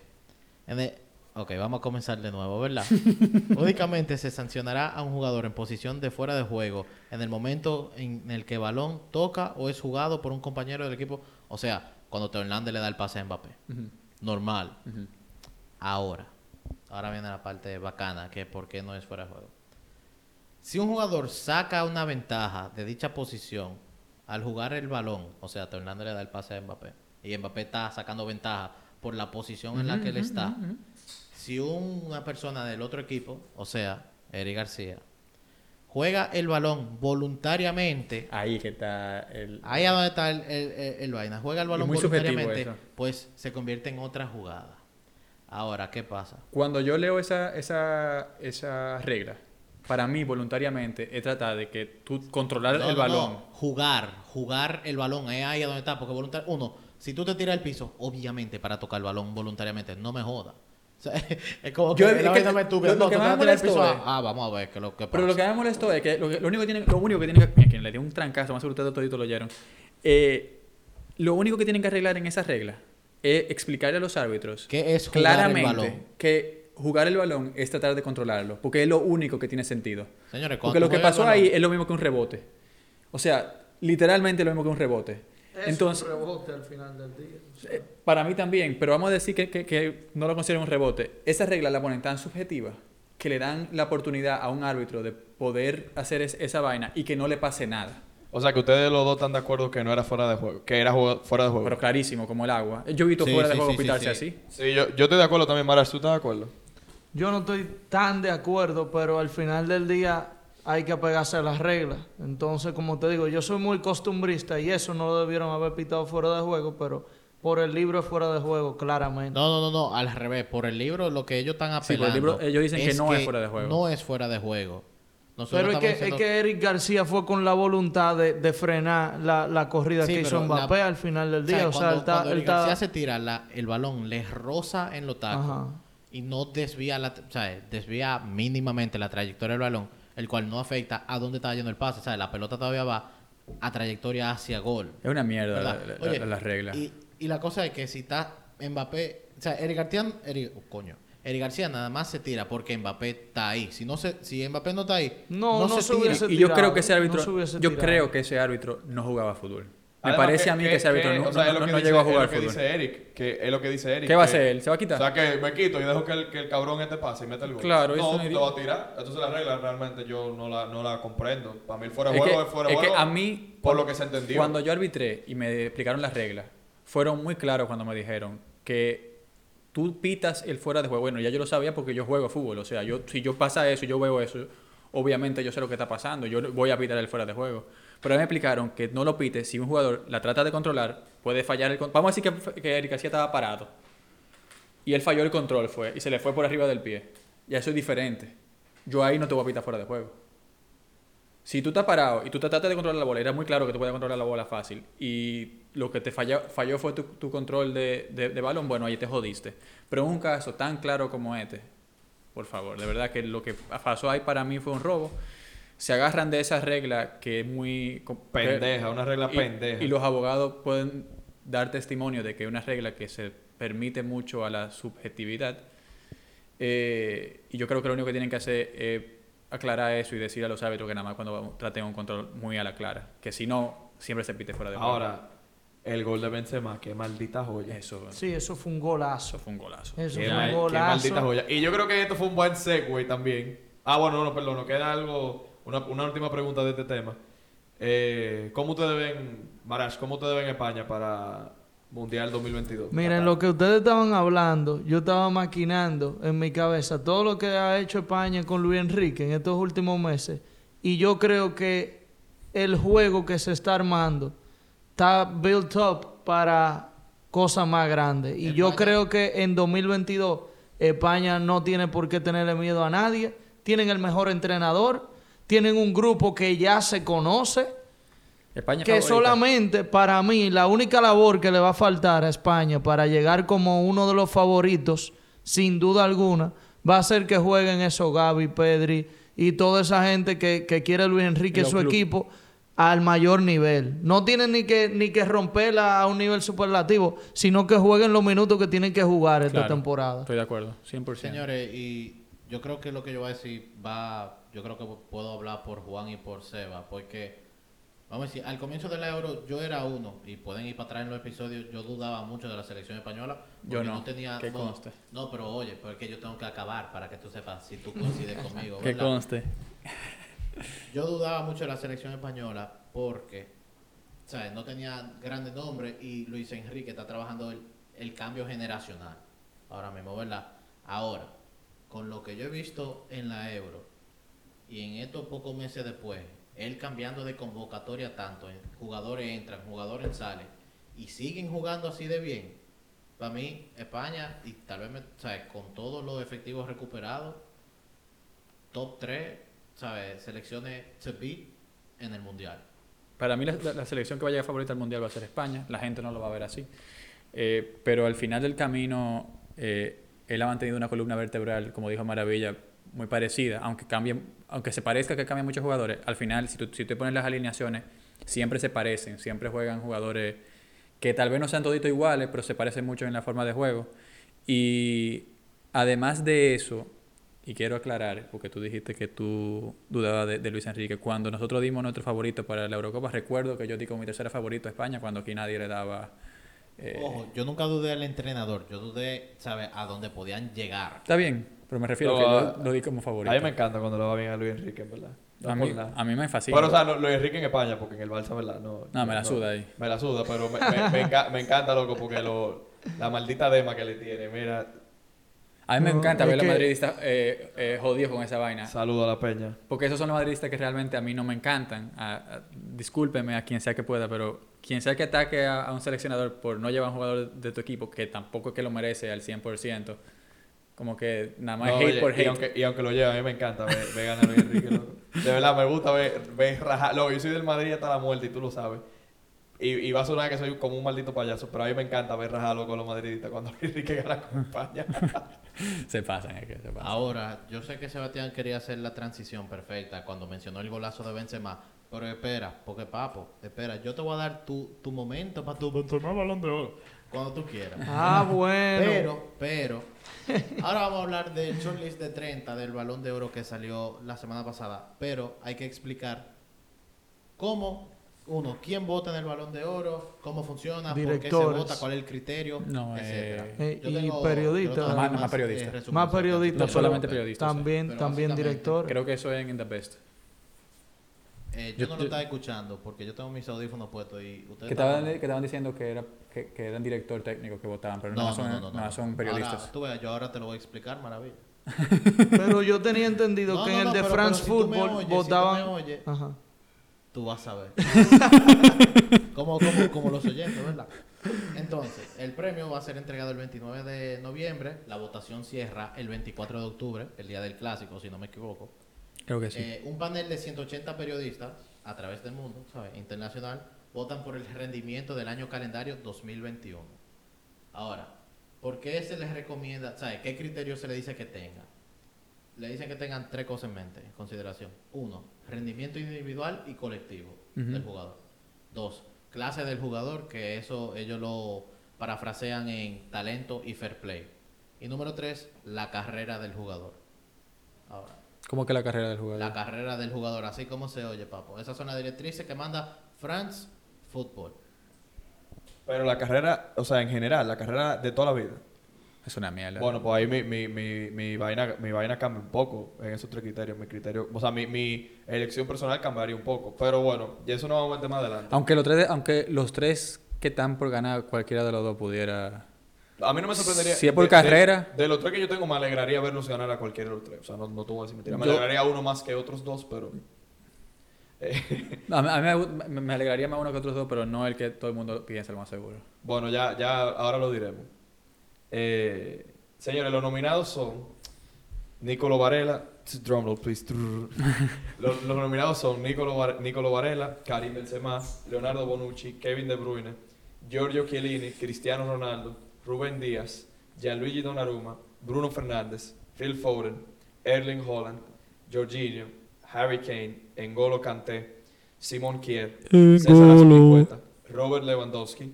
en el- ok, vamos a comenzar de nuevo, ¿verdad? *laughs* Únicamente se sancionará a un jugador en posición de fuera de juego en el momento en el que el balón toca o es jugado por un compañero del equipo. O sea, cuando Teo Hernández le da el pase a Mbappé. Normal. Ahora, ahora viene la parte bacana, que es por qué no es fuera de juego. Si un jugador saca una ventaja de dicha posición al jugar el balón, o sea, Tornando le da el pase a Mbappé, y Mbappé está sacando ventaja por la posición en la que él está, si una persona del otro equipo, o sea, Eric García, juega el balón voluntariamente, Ahí que está el... ahí a donde está el, el- el- el vaina, juega el balón muy voluntariamente, pues se convierte en otra jugada. Ahora, ¿qué pasa? Cuando yo leo esa, esa, esa regla, para mí voluntariamente es tratar de que tú controlar No, el no, balón. no. Jugar, jugar el balón, es ahí a donde está, porque voluntar uno, si tú te tiras al piso, obviamente para tocar el balón voluntariamente, no me joda. O sea, *laughs* es como que Yo- la es que vaina me estúpida. lo- lo No, que más piso, es- ah, ah, vamos a ver lo que pasa. Pero lo que me molestó es que lo, que- lo único que tienen, lo único que tienen que... Mira, quien le dio un trancazo, más seguro ustedes toditos lo oyeron. Eh, lo único que tienen que arreglar en esa regla es explicarle a los árbitros ¿Qué es jugar el claramente balón? que jugar el balón es tratar de controlarlo, porque es lo único que tiene sentido. Señores, Porque lo que pasó ahí es lo mismo que un rebote. O sea, literalmente lo mismo que un rebote. Es Entonces, un rebote al final del día. o sea. eh, para mí también, pero vamos a decir que, que- que no lo considero un rebote. Esa regla la ponen tan subjetiva que le dan la oportunidad a un árbitro de poder hacer es- esa vaina y que no le pase nada. O sea que ustedes los dos están de acuerdo que no era fuera de juego, que era juego- fuera de juego. Pero clarísimo, como el agua. Yo he visto Sí, fuera de juego sí, sí, pitarse sí. así. Sí, yo, yo estoy de acuerdo también, Mara, ¿tú estás de acuerdo? Yo no estoy tan de acuerdo, pero al final del día hay que apegarse a las reglas. Entonces, como te digo, yo soy muy costumbrista y eso no lo debieron haber pitado fuera de juego, pero por el libro es fuera de juego, claramente. No, no, no, no, al revés. Por el libro, lo que ellos están Sí, por el apelando. libro, ellos dicen que no es fuera de juego. No es fuera de juego. Nosotros pero es que, es que Eric García fue con la voluntad de, de frenar la, la corrida Sí, que hizo la- Mbappé al final del O sea, día. O sea, cuando, él está- cuando él García está- se tira la- el balón, le roza en los tacos Ajá. y no desvía la, o sea, desvía mínimamente la trayectoria del balón, el cual no afecta a dónde está yendo el pase. O sea, la pelota todavía va a trayectoria hacia gol. Es una mierda la, la- Oye, la- la regla. Y, y la cosa es que si está Mbappé, o sea, Eric García, Eric, oh, coño, Eric García nada más se tira porque Mbappé está ahí. Si no se, si Mbappé no está ahí, No, no se tira. hubiese Y yo creo que ese no árbitro, se hubiese yo tirado. creo que ese árbitro no jugaba fútbol. Me Además, parece a mí que, ese árbitro no, o sea, es lo no- que no dice- llegó a es jugar lo que fútbol. dice Eric, que es lo que dice Eric. ¿Qué va a que- hacer él? ¿Se va a quitar? O sea, que me quito y dejo que el, que el cabrón este pase y mete el gol. Claro, eso no, te es- va a tirar. Entonces la regla realmente yo no la, no la comprendo. Para mí el fuera de Es juego que, es fuera de es que juego. a mí, por lo que se entendió. Cuando yo arbitré y me explicaron las reglas, fueron muy claros cuando me dijeron que tú pitas el fuera de juego. Bueno, ya yo lo sabía porque yo juego fútbol. O sea, yo, si yo pasa eso, yo veo eso, obviamente yo sé lo que está pasando. Yo voy a pitar el fuera de juego. Pero me explicaron que no lo pites si un jugador la trata de controlar, puede fallar el con- Vamos a decir que, que Eric García estaba parado. Y él falló el control, fue, y se le fue por arriba del pie. Ya eso es diferente. Yo ahí no te voy a pitar fuera de juego. Si tú estás parado y tú trataste de controlar la bola, era muy claro que tú podías controlar la bola fácil. Y lo que te falló, falló fue tu, tu control de, de- de balón, bueno, ahí te jodiste. Pero en un caso tan claro como este, por favor, de verdad que lo que pasó ahí para mí fue un robo. Se agarran de esa regla que es muy... Pendeja, una regla y, pendeja. Y los abogados pueden dar testimonio de que es una regla que se permite mucho a la subjetividad. Eh, y yo creo que lo único que tienen que hacer es aclarar eso y decir a los árbitros que nada más cuando traten un control muy a la clara. Que si no, siempre se pite fuera de juego. Ahora, el gol de Benzema, qué maldita joya. Eso, Sí, eso fue un golazo. eso fue un golazo. Eso Qué, fue mal- un qué golazo. maldita joya. Y yo creo que esto fue un buen segue también. Ah, bueno, no, no, perdón, nos queda algo, una, una última pregunta de este tema. Eh, ¿Cómo ustedes ven, Marash, cómo ustedes ven España para Mundial 2022? Miren, lo que ustedes estaban hablando, yo estaba maquinando en mi cabeza todo lo que ha hecho España con Luis Enrique en estos últimos meses. Y yo creo que el juego que se está armando está built up para cosas más grandes. Y yo creo que en 2022 España no tiene por qué tenerle miedo a nadie. Tienen el mejor entrenador. Tienen un grupo que ya se conoce. España Que favorita. solamente para mí la única labor que le va a faltar a España para llegar como uno de los favoritos, sin duda alguna, va a ser que jueguen esos Gaby, Pedri y toda esa gente que, que quiere Luis Enrique Y su club. equipo al mayor nivel. No tienen ni que, ni que romperla a un nivel superlativo, sino que jueguen los minutos que tienen que jugar esta Claro, temporada. Estoy de acuerdo, 100%. Señores, y yo creo que lo que yo voy a decir va, yo creo que puedo hablar por Juan y por Seba, porque, vamos a decir, al comienzo del Euro yo era uno, y pueden ir para atrás en los episodios, yo dudaba mucho de la selección española. porque Yo no, tenía, que no, conste. no, pero oye, porque yo tengo que acabar para que tú sepas si tú coincides *laughs* conmigo. Que ¿verdad? conste. Yo dudaba mucho de la selección española porque, ¿sabes? No tenía grandes nombres y Luis Enrique está trabajando el, el cambio generacional. Ahora mismo, ¿verdad? Ahora, con lo que yo he visto en la Euro y en estos pocos meses después, él cambiando de convocatoria tanto, jugadores entran, jugadores salen y siguen jugando así de bien. Para mí, España, y tal vez, ¿sabes? Con todos los efectivos recuperados, top 3, ¿sabes? Selecciones to beat en el mundial. Para mí la, la- selección que va a llegar favorita al Mundial va a ser España. La gente no lo va a ver así. Eh, pero al final del camino, eh, él ha mantenido una columna vertebral, como dijo Maravilla, muy parecida. Aunque cambie, aunque se parezca que cambian muchos jugadores, al final, si tú, si te pones las alineaciones, siempre se parecen. Siempre juegan jugadores que tal vez no sean toditos iguales, pero se parecen mucho en la forma de juego. Y además de eso, y quiero aclarar, porque tú dijiste que tú dudabas de, de Luis Enrique, cuando nosotros dimos nuestro favorito para la Eurocopa, recuerdo que yo di como mi tercera favorito a España, cuando aquí nadie le daba... eh, Ojo, yo nunca dudé del entrenador, yo dudé, ¿sabes? A dónde podían llegar. Está bien, pero me refiero No, que a- yo lo di como favorito. A mí me encanta cuando le va bien a Luis Enrique, en verdad. No a, mí, a mí me fascina. Pero, o sea, no- Luis Enrique en España, porque en el Barça, ¿verdad? No, No, me la suda ahí. Me la suda, pero me, me- me enca- me encanta, loco, porque lo, la maldita dema que le tiene. Mira, a mí me encanta ver a los madridistas eh, eh, jodidos con esa vaina. saludo a la peña. Porque esos son los madridistas que realmente a mí no me encantan. A- a- discúlpeme a quien sea que pueda, pero quien sea que ataque a, a un seleccionador por no llevar a un jugador de tu equipo, que tampoco es que lo merece al 100%, como que nada más No, hate oye, por y, hate. aunque, y aunque lo lleve, a mí me encanta ver, ver ganar a Luis Enrique, loco. De verdad, me gusta ver, ver rajar. Loco, yo soy del Madrid hasta la muerte y tú lo sabes. Y, y va a sonar que soy como un maldito payaso, pero a mí me encanta ver rajarlo con los madridistas cuando *laughs* Enrique gana con España. *laughs* Se pasan, es que se pasan. Ahora, yo sé que Sebastián quería hacer la transición perfecta cuando mencionó el golazo de Benzema, pero espera, porque papo, espera, yo te voy a dar tu, tu momento para tu Benzema balón de oro cuando tú quieras. *laughs* Ah, bueno. Pero, pero, ahora vamos a hablar del shortlist de 30 del balón de oro que salió la semana pasada. Pero hay que explicar cómo, uno, quién vota en el balón de oro, cómo funciona, por qué se Directores. vota, cuál es el criterio, No, etcétera. eh, Eh, y periodistas. Más- más periodistas. eh, resumen Más periodistas. No solamente periodistas. También, también directores. Creo que eso es en The Best. Eh, yo, Yo- no yo- lo estaba escuchando porque yo tengo mis audífonos puestos y ustedes Que estaban, estaban- que estaban diciendo que, era, que, que eran director técnico que votaban, pero no, No, no, son, no, no, no, no no. son periodistas. Ahora, tú veas, yo ahora te lo voy a explicar, maravilla. *laughs* Pero yo tenía entendido No, que no, en el no, de pero- France pero si tú me Football oyes, si tú vas a ver. *laughs* como, como, como los oyentes, ¿verdad? Entonces, el premio va a ser entregado el 29 de noviembre. La votación cierra el 24 de octubre, el día del clásico, si no me equivoco. Creo que sí. Eh, un panel de 180 periodistas a través del mundo, ¿sabes? Internacional, votan por el rendimiento del año calendario 2021. Ahora, ¿por qué se les recomienda, ¿sabes? ¿Qué criterios se le dice que tengan? Le dicen que tengan tres cosas en mente, en consideración. Uno, rendimiento individual y colectivo del jugador. Dos, clase del jugador, que eso ellos lo parafrasean en talento y fair play. Y número tres, la carrera del jugador. Ahora, ¿Cómo que la carrera del jugador? la carrera del jugador, así como se oye, papo. Esas son las directrices que manda France Football. Pero la carrera, o sea, en general, la carrera de toda la vida. Es una mierda. Bueno, pues ahí mi, mi, mi, mi, vaina, mi vaina cambia un poco en esos tres criterios. Mi criterio, o sea, mi, mi elección personal cambiaría un poco. Pero bueno, y eso nos vamos a meter más adelante. aunque, los tres, aunque los tres que están por ganar, cualquiera de los dos pudiera... A mí no me sorprendería. Si es por de- carrera. De, de los tres que yo tengo, me alegraría verlos ganar a cualquiera de los tres. O sea, no, no te voy a decir mentira. Me Yo- alegraría uno más que otros dos, pero. *laughs* A mí, a mí me me, alegraría más uno que otros dos, pero no el que todo el mundo piensa, lo más seguro. Bueno, ya, ya ahora lo diremos. Eh, señores, los nominados son Nicolo Varela. Drumroll, please. *laughs* Los, los nominados son Nicolo, Var- Nicolo Varela, Karim Benzema, Leonardo Bonucci, Kevin De Bruyne, Giorgio Chiellini, Cristiano Ronaldo, Rubén Díaz, Gianluigi Donnarumma, Bruno Fernández, Phil Foden, Erling Holland, Jorginho, Harry Kane, N'Golo Kanté, Simon Kier, César Azpilicueta, Robert Lewandowski,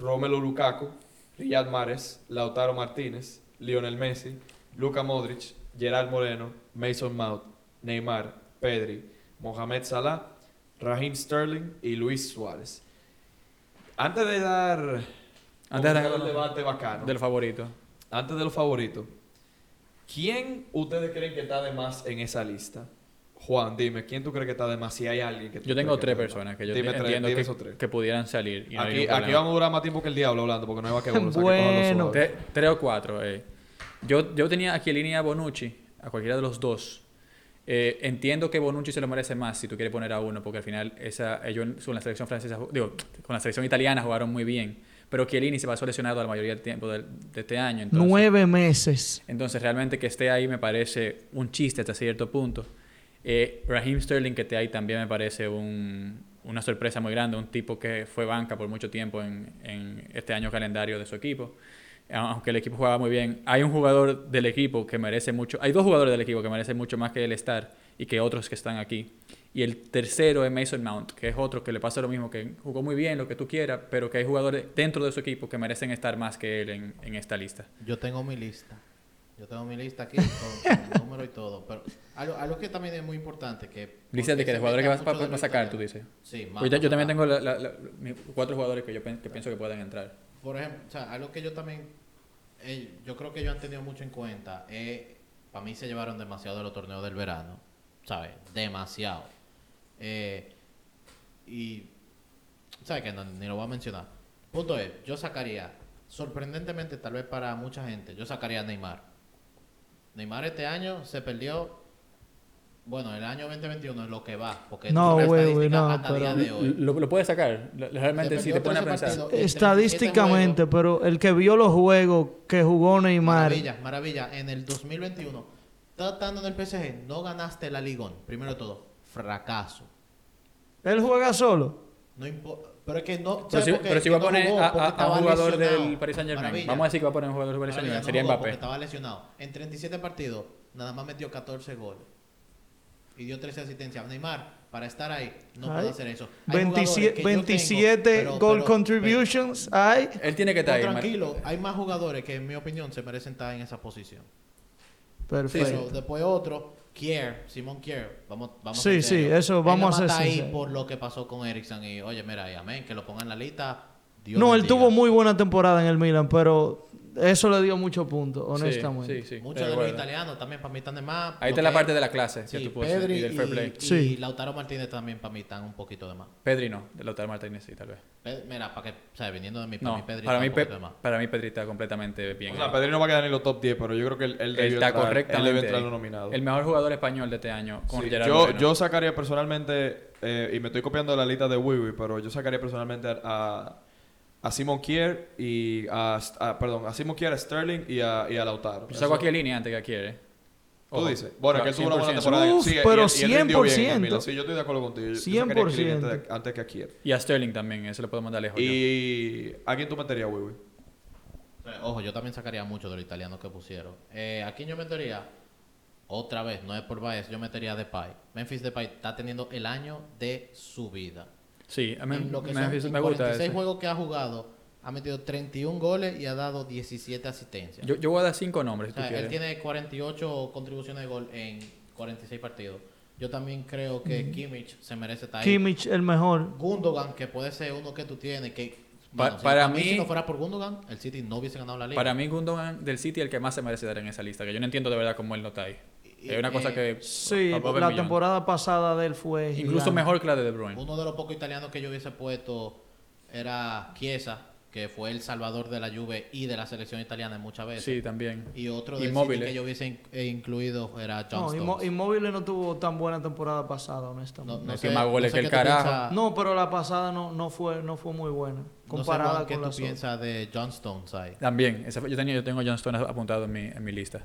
Romelu Lukaku, Riyad Mahrez, Lautaro Martínez, Lionel Messi, Luka Modric, Gerard Moreno, Mason Mount, Neymar, Pedri, Mohamed Salah, Raheem Sterling y Luis Suárez. Antes de dar Antes de un debate bacano, Del favorito. antes de los favoritos, ¿quién ustedes creen que está de más en esa lista? Juan, dime, ¿quién tú crees que está de más? Si hay alguien que tú Yo tengo tres más? personas que yo Dime tres, entiendo dime que, tres. que pudieran salir. y no hay Aquí, vamos a durar más tiempo que el diablo hablando porque no hay sea que Bueno. suave. Tre- tres o cuatro. eh. Yo, yo tenía aquí en línea a Bonucci, a cualquiera de los dos. Eh, entiendo que Bonucci se lo merece más si tú quieres poner a uno, porque al final esa, ellos con la selección francesa, digo, con la selección italiana jugaron muy bien. Pero Chiellini se pasó lesionado la mayoría del tiempo de, este año. Entonces, Nueve meses. entonces realmente que esté ahí me parece un chiste hasta cierto punto. Eh, Raheem Sterling que esté ahí también me parece un- una sorpresa muy grande, un tipo que fue banca por mucho tiempo en, en este año calendario de su equipo. Aunque el equipo jugaba muy bien, hay un jugador del equipo que merece mucho, hay dos jugadores del equipo que merecen mucho más que él estar y que otros que están aquí. Y el tercero es Mason Mount, que es otro que le pasa lo mismo, que jugó muy bien, lo que tú quieras, pero que hay jugadores dentro de su equipo que merecen estar más que él en, en esta lista. Yo tengo mi lista. Yo tengo mi lista aquí *laughs* con, con número y todo. Pero algo, algo que también es muy importante que... Lista de que de jugadores que vas a sacar, tú dices. Sí, más Pues yo, también tengo la- la- la- mis cuatro jugadores que yo pen- que pienso que pueden entrar. Por ejemplo, o sea, algo que yo también, eh, yo creo que ellos han tenido mucho en cuenta, es, para mí se llevaron demasiado de los torneos del verano, ¿sabes? Demasiado. Eh, y, ¿sabes que Ni lo voy a mencionar. Punto es, yo sacaría, sorprendentemente, tal vez para mucha gente, yo sacaría a Neymar. Neymar este año se perdió, bueno, el año 2021 es lo que va, porque No, una güey, estadística no, hasta pero- día de hoy. Lo, lo puedes sacar. Realmente, si te pones a 13 pensar. en 37 Estadísticamente, pero el que vio los juegos que jugó Neymar. Maravilla, maravilla. En el 2021, tratando en el PSG, no ganaste la Ligón. Primero de todo, fracaso. Él juega solo. No impo- pero es que no. Pero ¿sabes si, por qué? pero si va a no poner jugó a, un jugador lesionado. del Paris Saint Germain, Maravilla. vamos a decir que va a poner un jugador del Paris Saint Germain, sería no Mbappé. estaba lesionado. En 37 partidos, nada más metió 14 goles. Y dio 13 asistencias. Neymar, para estar ahí, no Ay. puede hacer eso. Hay jugadores 27, que yo tengo, 27 pero- goal pero- contributions hay. Él tiene que estar ahí. Mar- tranquilo, hay más jugadores que, en mi opinión, se merecen estar en esa posición. Perfecto. Pero después otro, Kier, Simón Kier, vamos, vamos Sí, en sí, eso, vamos a está ahí sinceros. por lo que pasó con Ericsson y, oye, mira, y amén, que lo pongan en la lista. Dios no, él tuvo muy buena temporada en el Milan, pero eso le dio muchos puntos, honestamente. Sí, sí, Muchos de de los italianos también para mí están de más. Ahí está la parte de la clase que Sí, tú puedes decir, Pedri y del fair play. y, Sí. y Lautaro Martínez también para mí están un poquito de más. Pedri no, Lautaro Martínez sí, tal vez. Pe- Mira, para que, o sea, viniendo de mí, para No, mí Pedri para está mí, un poquito de más. para mí Pedri está completamente bien. O sea. Pedri no va a quedar en los top 10, pero yo creo que él, él debió está entrar, correctamente. Él debe entrar en ahí. los nominados. El mejor jugador español de este año con Sí, Gerard yo, Moreno. yo sacaría personalmente, eh, y me estoy copiando la lista de Wiwi, pero yo sacaría personalmente a, a, a Simon Kier y a, a- perdón, a Simon Kier, a Sterling y a, y a Lautaro. Yo saco a línea antes que a Kier, ¿eh? Tú dices. Bueno, claro, que él tuvo una buena 100%. temporada. Uf, Sí, y- pero y él rindió bien en 100%. Milan. Sí, yo estoy de acuerdo contigo. Yo- yo sacaría a 100%. Kylian antes que a Kier. Y a Sterling también, ese le puedo mandar lejos. yo. ¿Y a quién tú meterías, Wiwi? Eh, Ojo, yo también sacaría mucho de los italianos que pusieron. Eh, aquí yo metería, otra vez, no es por bias, yo metería a Depay. Memphis Depay está teniendo el año de su vida. Sí, a mí en lo que me, son, me en gusta 46 ese. juegos que ha jugado, ha metido 31 goles y ha dado 17 asistencias. Yo, yo voy a dar cinco nombres, o si tú sea, él quieres. tiene 48 contribuciones de gol en 46 partidos. Yo también creo que Kimmich se merece estar ahí. Kimmich, el mejor. Gundogan, que puede ser uno que tú tienes, que... Bueno, si- para a mí, si no fuera por Gundogan, el City no hubiese ganado la liga. Para mí, Gundogan del City es el que más se merece dar en esa lista. Que yo no entiendo de verdad cómo él no está ahí. Es una cosa eh, que. Sí, la millón. temporada pasada de él fue. Incluso gigante. mejor que la de De Bruyne. Uno de los pocos italianos que yo hubiese puesto era Chiesa, que fue el salvador de la Juve y de la selección italiana muchas veces. Sí, también. Y otro. City que yo hubiese in- eh, incluido era John No, Stones. Inmo- Inmóvil no tuvo tan buena temporada pasada, honestamente. No, No, que más goles que el carajo. piensas- pero la pasada no, no, fue, no fue muy buena. no sé, Comparada Juan, ¿qué con tú piensas de John Stones ahí? También. Esa fue- yo, tenía, yo tengo John Stone apuntado en mi, en mi lista.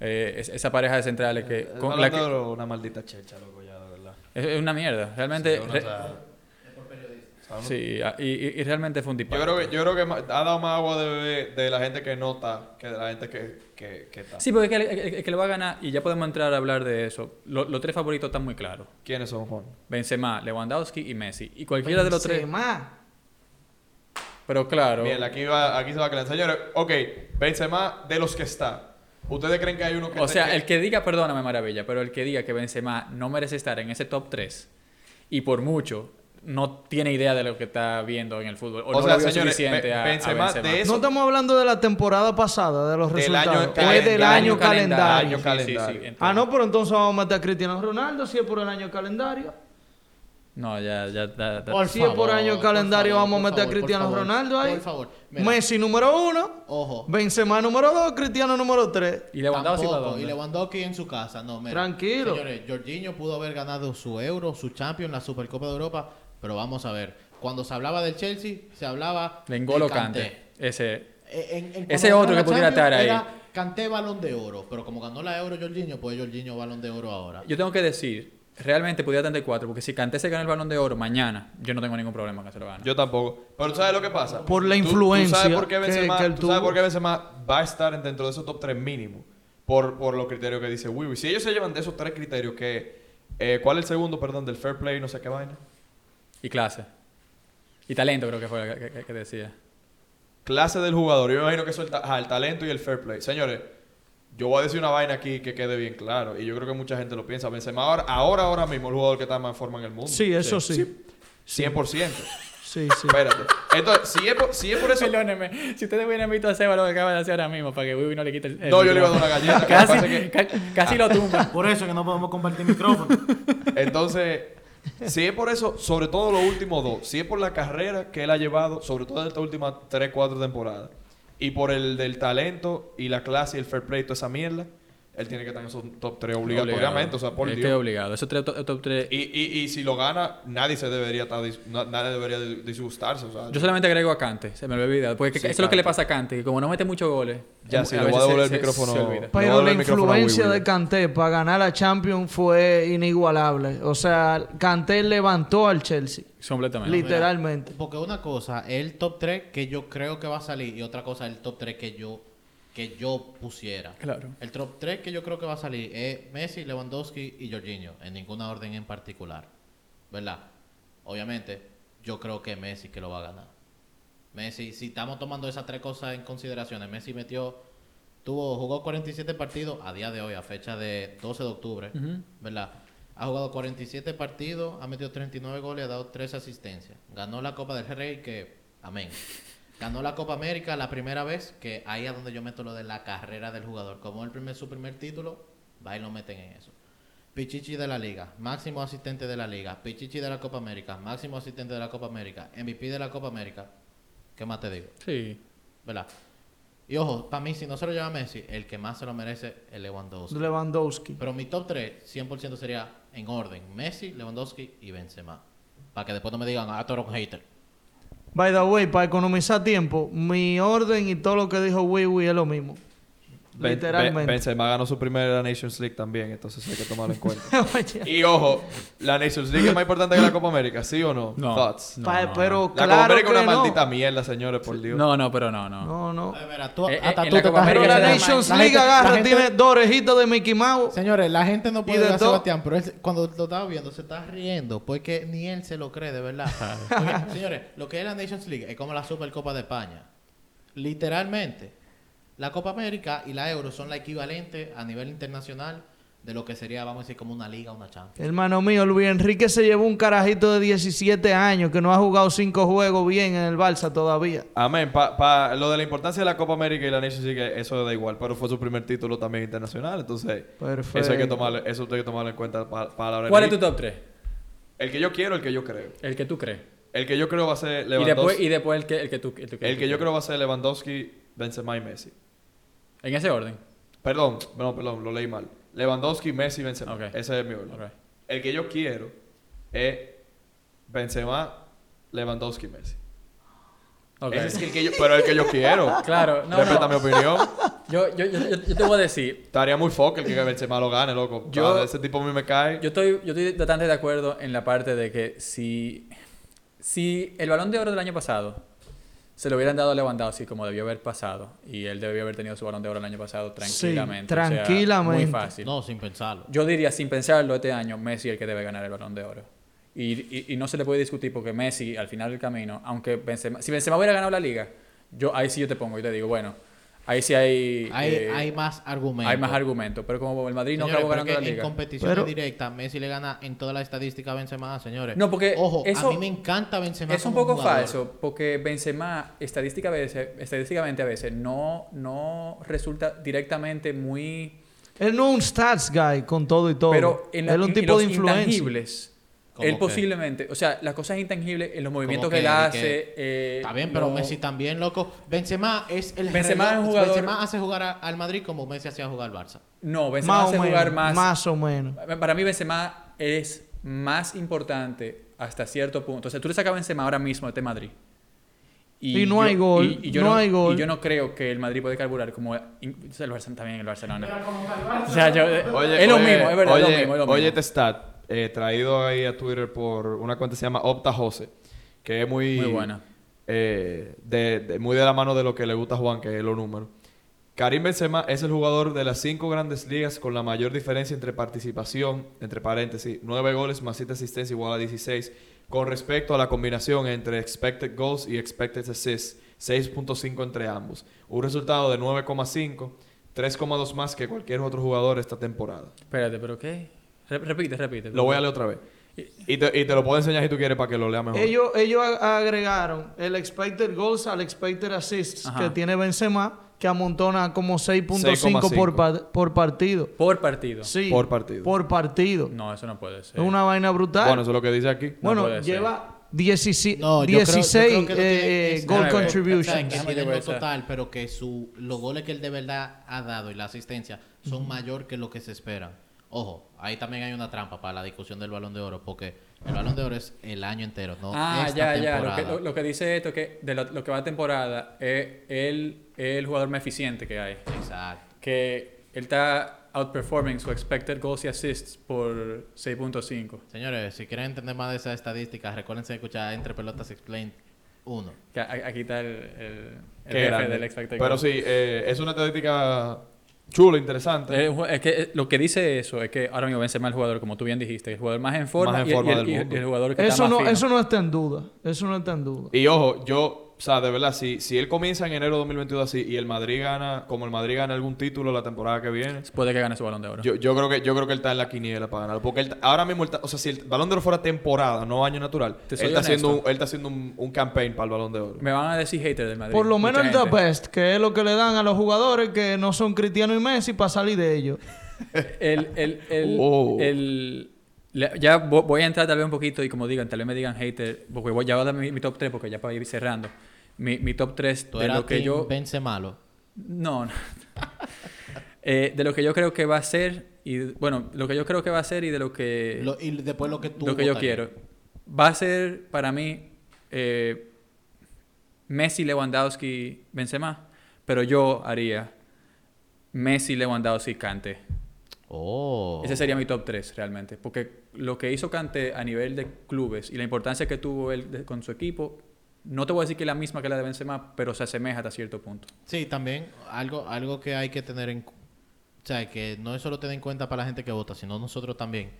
Eh, es- esa pareja de centrales que. Eh, con la que- una maldita checha, loco, ya, de verdad. es, es una mierda. Realmente. Sí, uno, re- o sea, sí, y, y- y realmente fue un Yo disparate. creo que, yo creo que ha dado más agua de bebé de la gente que no está que de la gente que, que, que está. Sí, porque es que, el- el- el que lo va a ganar, y ya podemos entrar a hablar de eso. Lo- los tres favoritos están muy claros: ¿Quiénes son, Juan? Benzema, Lewandowski y Messi. Y cualquiera de los tres. Benzema. Pero claro. Bien, aquí, va, aquí se va a calentar. Señores, ok, Benzema de los que está. ¿Ustedes creen que hay uno que O sea, que- el que diga, perdóname, maravilla, pero el que diga que Benzema no merece estar en ese top 3 y por mucho no tiene idea de lo que está viendo en el fútbol o, O no sea, lo vio señores, suficiente Be- a, a Benzema, de eso- No estamos hablando de la temporada pasada, de los Del año resultados. es del año, año calendario. Año Sí, calendario. sí, sí, entiendo. Ah, no, pero entonces vamos a meter a Cristiano Ronaldo si es por el año calendario. No, ya, ya, ya- ya- Por Si es por año favor, calendario, por favor, vamos a meter a favor, Cristiano favor, Ronaldo ahí. Por favor. Mira, Messi número uno, Ojo. Benzema número dos, Cristiano número tres. ¿Y Lewandowski para dónde? Y Lewandowski en su casa, no, mira. Tranquilo. Señores, Jorginho pudo haber ganado su Euro, su Champions, la Supercopa de Europa, pero vamos a ver. Cuando se hablaba del Chelsea, se hablaba De N'Golo Kanté. Ese. Eh, en- en- Ese otro que pudiera estar ahí. Era Kanté balón de oro, pero como ganó la Euro Jorginho, pues Jorginho balón de oro ahora. Yo tengo que decir, realmente pudiera tener cuatro, porque si Kanté se gana el balón de oro mañana, yo no tengo ningún problema que se lo gane. Yo tampoco. Pero ¿tú sabes lo que pasa? Por la Tú- tú influencia sabes por qué que- Benzema, que él tú sabes tuvo. por qué Benzema va a estar dentro de esos top 3 mínimo. Por, por los criterios que dice Wiwi. Si ellos se llevan de esos tres criterios, que eh, ¿cuál es el segundo, perdón, del fair play, no sé qué vaina? Y clase. Y talento creo que fue que, que- que decía. Clase del jugador. Yo me imagino que eso es el, ta- ajá, el talento y el fair play. Señores, yo voy a decir una vaina aquí que quede bien claro. Y yo creo que mucha gente lo piensa. Benzema ahora, ahora, ahora mismo, el jugador que está más en forma en el mundo. Sí, eso sí. 100%. Sí, sí. Espérate. Entonces, si es por, si es por eso... Perdóneme, si ustedes hubieran visto a Seba lo que acaba de hacer ahora mismo para que Wiwi no le quite el. el No, yo le iba a dar una galleta. Casi, es que- ca- casi lo tumba. Por eso que no podemos compartir micrófono. Entonces, si es por eso, sobre todo los últimos dos, si es por la carrera que él ha llevado, sobre todo en estas últimas 3, 4 temporadas, y por el del talento y la clase y el fair play, toda esa mierda, él tiene que estar en esos top 3 obligatoriamente, o sea, por es que obligado. Eso tres top, top tres. Y, y, y si lo gana, nadie se debería estar dis- na- nadie debería dis- disgustarse, o sea, Yo solamente agrego a Cante, se me había olvidado. Porque Sí, eso es lo que le pasa a Cante, que como no mete muchos goles. Ya, sí, le voy a devolver el se- micrófono. se Pero la influencia de Kanté para ganar la Champions fue inigualable. O sea, Kanté levantó al Chelsea. Completamente. Literalmente. Porque una cosa es el top 3 que yo creo que va a salir y otra cosa es el top 3 que yo que yo pusiera. Claro. El top 3 que yo creo que va a salir es Messi, Lewandowski y Jorginho, en ninguna orden en particular. ¿Verdad? Obviamente, yo creo que Messi que lo va a ganar. Messi, si estamos tomando esas tres cosas en consideración, Messi metió, tuvo, jugó 47 partidos a día de hoy, a fecha de 12 de octubre. ¿verdad? Ha jugado 47 partidos, ha metido 39 goles, ha dado 3 asistencias. Ganó la Copa del Rey, que, amén. Ganó la Copa América la primera vez, que ahí es donde yo meto lo de la carrera del jugador. Como el primer, su primer título, va y lo meten en eso. Pichichi de la liga, máximo asistente de la liga. Pichichi de la Copa América, máximo asistente de la Copa América. MVP de la Copa América. ¿Qué más te digo? Sí. ¿Verdad? Y ojo, para mí, si no se lo lleva Messi, el que más se lo merece es Lewandowski. Lewandowski. Pero mi top 3, 100% sería en orden: Messi, Lewandowski y Benzema. Para que después no me digan, ah, tú eres un hater. By the way, para economizar tiempo, mi orden y todo lo que dijo Wiwi es lo mismo. Literalmente. Ben- Benzema ganó su primera Nations League también, entonces hay que tomarlo en cuenta. *laughs* Y ojo, ¿la Nations League es más importante que la Copa América? ¿Sí o no? *laughs* No. Thoughts. No, pa- no, pero La Copa claro América es una no. maldita mierda, señores, por Dios. No, no, pero no, no. No, no. Ay, mira, tú- Eh, hasta tú te Copa Pero la Nations La League gente- agarra, gente- tiene dos orejitas de Mickey Mouse. Señores, la gente no puede de ver a todo. Sebastián, pero él, cuando lo estaba viendo se está riendo porque ni él se lo cree, de verdad. *laughs* Porque, señores, lo que es la Nations League es como la Supercopa de España. Literalmente, la Copa América y la Euro son la equivalente a nivel internacional de lo que sería, vamos a decir, como una liga o una Champions. Hermano mío, Luis Enrique se llevó un carajito de 17 años que no ha jugado cinco juegos bien en el Barça todavía. Amén. Pa, pa- lo de la importancia de la Copa América y la Nations League, eso da igual, pero fue su primer título también internacional, entonces Perfecto. eso hay que tomarlo, eso hay que tomarlo en cuenta para, para la hora ¿Cuál es tu top 3? El que yo quiero, el que yo creo. El que tú crees. El que yo creo va a ser Y Lewandowski. después, y después el que, el que tú... El, el que yo creo va a ser Lewandowski, Benzema y Messi. En ese orden. Perdón, no, perdón, lo leí mal. Lewandowski, Messi, Benzema. Ese es mi orden. El que yo quiero es Benzema, Lewandowski, Messi. Ese es el que yo, pero el que yo quiero. *laughs* Claro, no, Respeta no. mi opinión. Yo, yo, yo, yo- yo te voy a decir, Estaría muy foco el que Benzema lo gane, loco. Yo- Ah, ese tipo a mí me cae. yo estoy, yo estoy bastante de acuerdo en la parte de que si, si el balón de oro del año pasado se lo hubieran dado a Lewandowski como debió haber pasado, y él debió haber tenido su balón de oro el año pasado tranquilamente. o sea, tranquilamente. muy fácil. No, sin pensarlo. Yo diría, sin pensarlo, este año, Messi es el que debe ganar el balón de oro. Y, y, y no se le puede discutir porque Messi, al final del camino, aunque Benzema, si Benzema hubiera ganado la liga, yo ahí sí yo te pongo y te digo, bueno, ahí sí hay... Hay, eh, hay más argumentos. hay más argumentos. Pero como el Madrid no Señores, acabó ganando la que en liga. competiciones Pero- directas, Messi le gana en toda la estadística a Benzema, señores. No, porque Ojo, eso- a mí me encanta Benzema Es un poco jugador. falso, porque Benzema estadística a veces, estadísticamente a veces no, no resulta directamente muy... Él no es un stats guy con todo y todo. Pero en, la- él es un tipo los de influencia. intangibles, ¿Cómo él posiblemente, o sea, las cosas intangibles en los movimientos que, que- él de hace... que- eh, Está bien, pero no- Messi también, loco. Benzema es el Benzema es un jugador- Benzema hace jugar a- al Madrid como Messi hacía jugar al Barça. No, Benzema Más hace jugar menos. más... o menos. Para mí Benzema es más importante hasta cierto punto. O sea, tú le sacas a Benzema ahora mismo a este Madrid. Y no hay gol, yo no hay gol. Y yo no creo que el Madrid puede carburar como el Barcelona también el Barcelona. O sea, yo, Oye, es lo oye, mismo, es verdad, oye, es lo mismo, es lo oye mismo. este stat, eh, traído ahí a Twitter por una cuenta que se llama Opta Jose, que es muy... Muy buena. eh, de, de- muy de la mano de lo que le gusta a Juan, que es los números. Karim Benzema es el jugador de las cinco grandes ligas con la mayor diferencia entre participación, entre paréntesis, 9 goles más 7 asistencias igual a 16, con respecto a la combinación entre expected goals y expected assists, 6.5 entre ambos. Un resultado de 9,5, 3,2 más que cualquier otro jugador esta temporada. Espérate, ¿pero qué? Re- repite, repite. Lo voy a leer otra vez. Y te, y te lo puedo enseñar si tú quieres para que lo leas mejor. Ellos, ellos agregaron el expected goals al expected assists Ajá. que tiene Benzema, que amontona como 6.5 por, 6,5. pa- por partido. Por partido. Sí. Por partido. Por partido. No, eso no puede ser. Es una vaina brutal. Bueno, eso es lo que dice aquí. Bueno, lleva 16, No, yo creo- yo 16 creo que lo tiene- eh, es- goal. O sea, contributions. que total, pero que su, los goles que él de verdad ha dado y la asistencia son mayor que lo que se esperan. Ojo, ahí también hay una trampa para la discusión del balón de oro, porque el balón de oro es el año entero, no Ah, esta ya, ya. Lo temporada. que, lo, lo que dice esto que de lo, lo que va a temporada es él es el jugador más eficiente que hay. Exacto. Que él está outperforming su expected goals y assists por 6.5. Señores, si quieren entender más de esas estadísticas, recuérdense de escuchar Entre Pelotas Explain 1. Que a- aquí está el, el, el jefe del expected Pero goals. sí, eh, es una estadística chula, interesante. Es, que eh, lo que dice eso es que ahora mismo Benzema es el jugador, como tú bien dijiste, el jugador más en forma, Más en y, forma del y mundo. y el jugador que está Eso más no, fino. eso no está en duda. Eso no está en duda. Y ojo, yo, o sea, de verdad, si, si él comienza en enero de 2022 así y el Madrid gana, como el Madrid gana algún título la temporada que viene, Puede que gane su balón de oro. yo, yo creo que yo creo que él está en la quiniela para ganar. Porque él, ahora mismo, él está- o sea, si el Balón de Oro fuera temporada, no año natural, Te él está, haciendo él está haciendo un, un campaign para el Balón de Oro. Me van a decir hater del Madrid. Por lo menos el The. Best, que es lo que le dan a los jugadores que no son Cristiano y Messi para salir de ellos. *laughs* el, el, el, Oh. el- ya vo- voy a entrar tal vez un poquito y como digan, tal vez me digan hater, porque voy, ya voy a dar mi, mi top 3 porque ya para ir cerrando. Mi, mi top 3 Tú de lo que yo... Vence malo. No, no. *laughs* Eh, de lo que yo creo que va a ser y bueno, lo que yo creo que va a ser y de lo que Lo- y después lo que tú lo que yo quiero. Va a ser para mí eh, Messi, Lewandowski, Benzema, pero yo haría Messi, Lewandowski, Kanté. Oh. Ese sería mi top 3 realmente. Porque lo que hizo Kanté a nivel de clubes y la importancia que tuvo él de- con su equipo, no te voy a decir que es la misma que la de Benzema, pero se asemeja hasta cierto punto. Sí, también algo, algo que hay que tener en cu- o sea, que no es solo tener en cuenta para la gente que vota, sino nosotros también.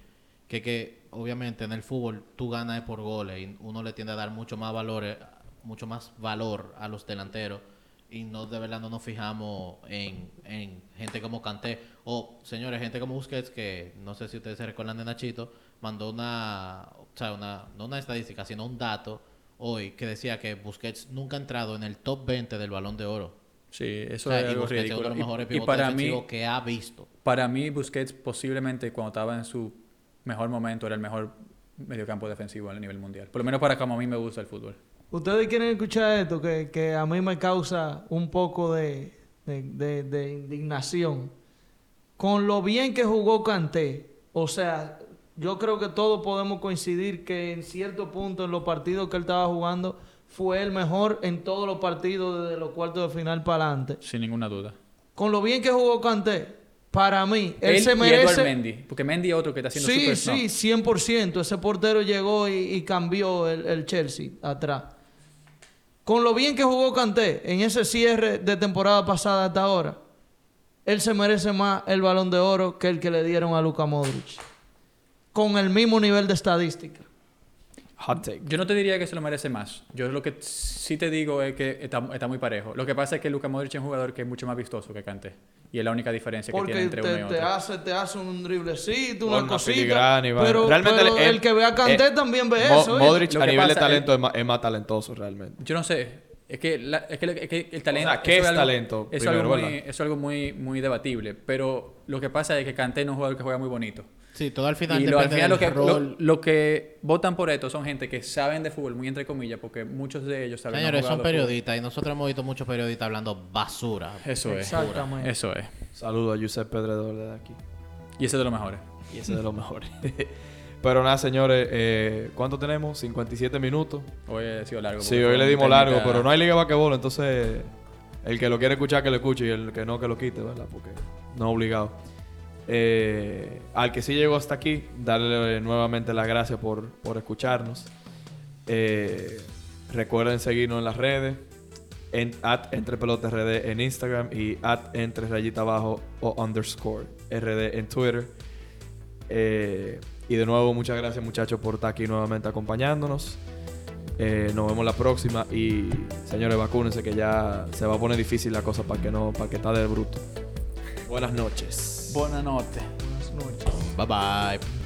Que, que obviamente en el fútbol tú ganas por goles y uno le tiende a dar mucho más valores, mucho más valor a los delanteros y no de verdad no nos fijamos en, en gente como Kanté o señores, gente como Busquets que no sé si ustedes se recuerdan de Nachito, mandó una, o sea, una no una estadística, sino un dato hoy que decía que Busquets nunca ha entrado en el top 20 del Balón de Oro. Sí, eso O sea, es y algo Busquets es ridículo. uno de los mejores Y- para mí, que ha visto. para mí, Busquets posiblemente cuando estaba en su mejor momento era el mejor mediocampo defensivo a nivel mundial. Por lo menos para como a mí me gusta el fútbol. Ustedes quieren escuchar esto que, que a mí me causa un poco de, de, de- de indignación. Con lo bien que jugó Kanté, o sea, yo creo que todos podemos coincidir que en cierto punto en los partidos que él estaba jugando fue el mejor en todos los partidos desde los cuartos de final para adelante. Sin ninguna duda. Con lo bien que jugó Kanté, para mí, él, Él, se y merece... Mendy. Porque Mendy es otro que está haciendo Sí, super sí, 100%. Ese portero llegó y, y cambió el, el Chelsea atrás. Con lo bien que jugó Kanté en ese cierre de temporada pasada hasta ahora, él se merece más el balón de oro que el que le dieron a Luka Modric. Con el mismo nivel de estadística. Hot take. Yo no te diría que se lo merece más. Yo lo que sí te digo es que está, está muy parejo. Lo que pasa es que Luka Modric es un jugador que es mucho más vistoso que Kanté. Y es la única diferencia que tiene entre te, uno y te otro. hace, te hace un driblecito, Una una cosita. Pero, Realmente pero el- el, que ve a Kanté eh, también ve Mo- eso. Modric Lo a nivel de talento es, más, es más talentoso realmente. Yo no sé. Es que, la- es que, es que el talento... O sea, ¿qué es algo- talento? Eso es algo, muy, es algo muy, muy debatible. Pero lo que pasa es que Kanté no es un jugador que juega muy bonito. Sí, todo al final Y lo, al final lo que, rol. lo, lo que votan por esto son gente que saben de fútbol, muy entre comillas, porque muchos de ellos saben Señores, son periodistas y nosotros hemos visto muchos periodistas hablando basura. Eso es. Exactamente. Eso es. Saludo a Josep Pedredor de aquí. Y ese es de los mejores. Y ese es de los mejores. *laughs* Pero nada, señores, eh, ¿cuánto tenemos? 57 minutos. Hoy ha sido largo. Sí, hoy le dimos largo, pero no hay liga de basquetbol, entonces el que lo quiere escuchar que lo escuche y el que no que lo quite, ¿verdad? Porque no obligado. Eh, al que sí llegó hasta aquí, darle nuevamente las gracias por, por escucharnos. Eh, recuerden seguirnos en las redes, en at entre rd en Instagram y at entre rayita abajo o underscore rd en Twitter. Eh, y de nuevo, muchas gracias muchachos por estar aquí nuevamente acompañándonos. Eh, nos vemos la próxima y señores, vacúnense que ya se va a poner difícil la cosa para que no, para que está de bruto. Buenas noches. Buenas noches. Buenas noches. Bye bye.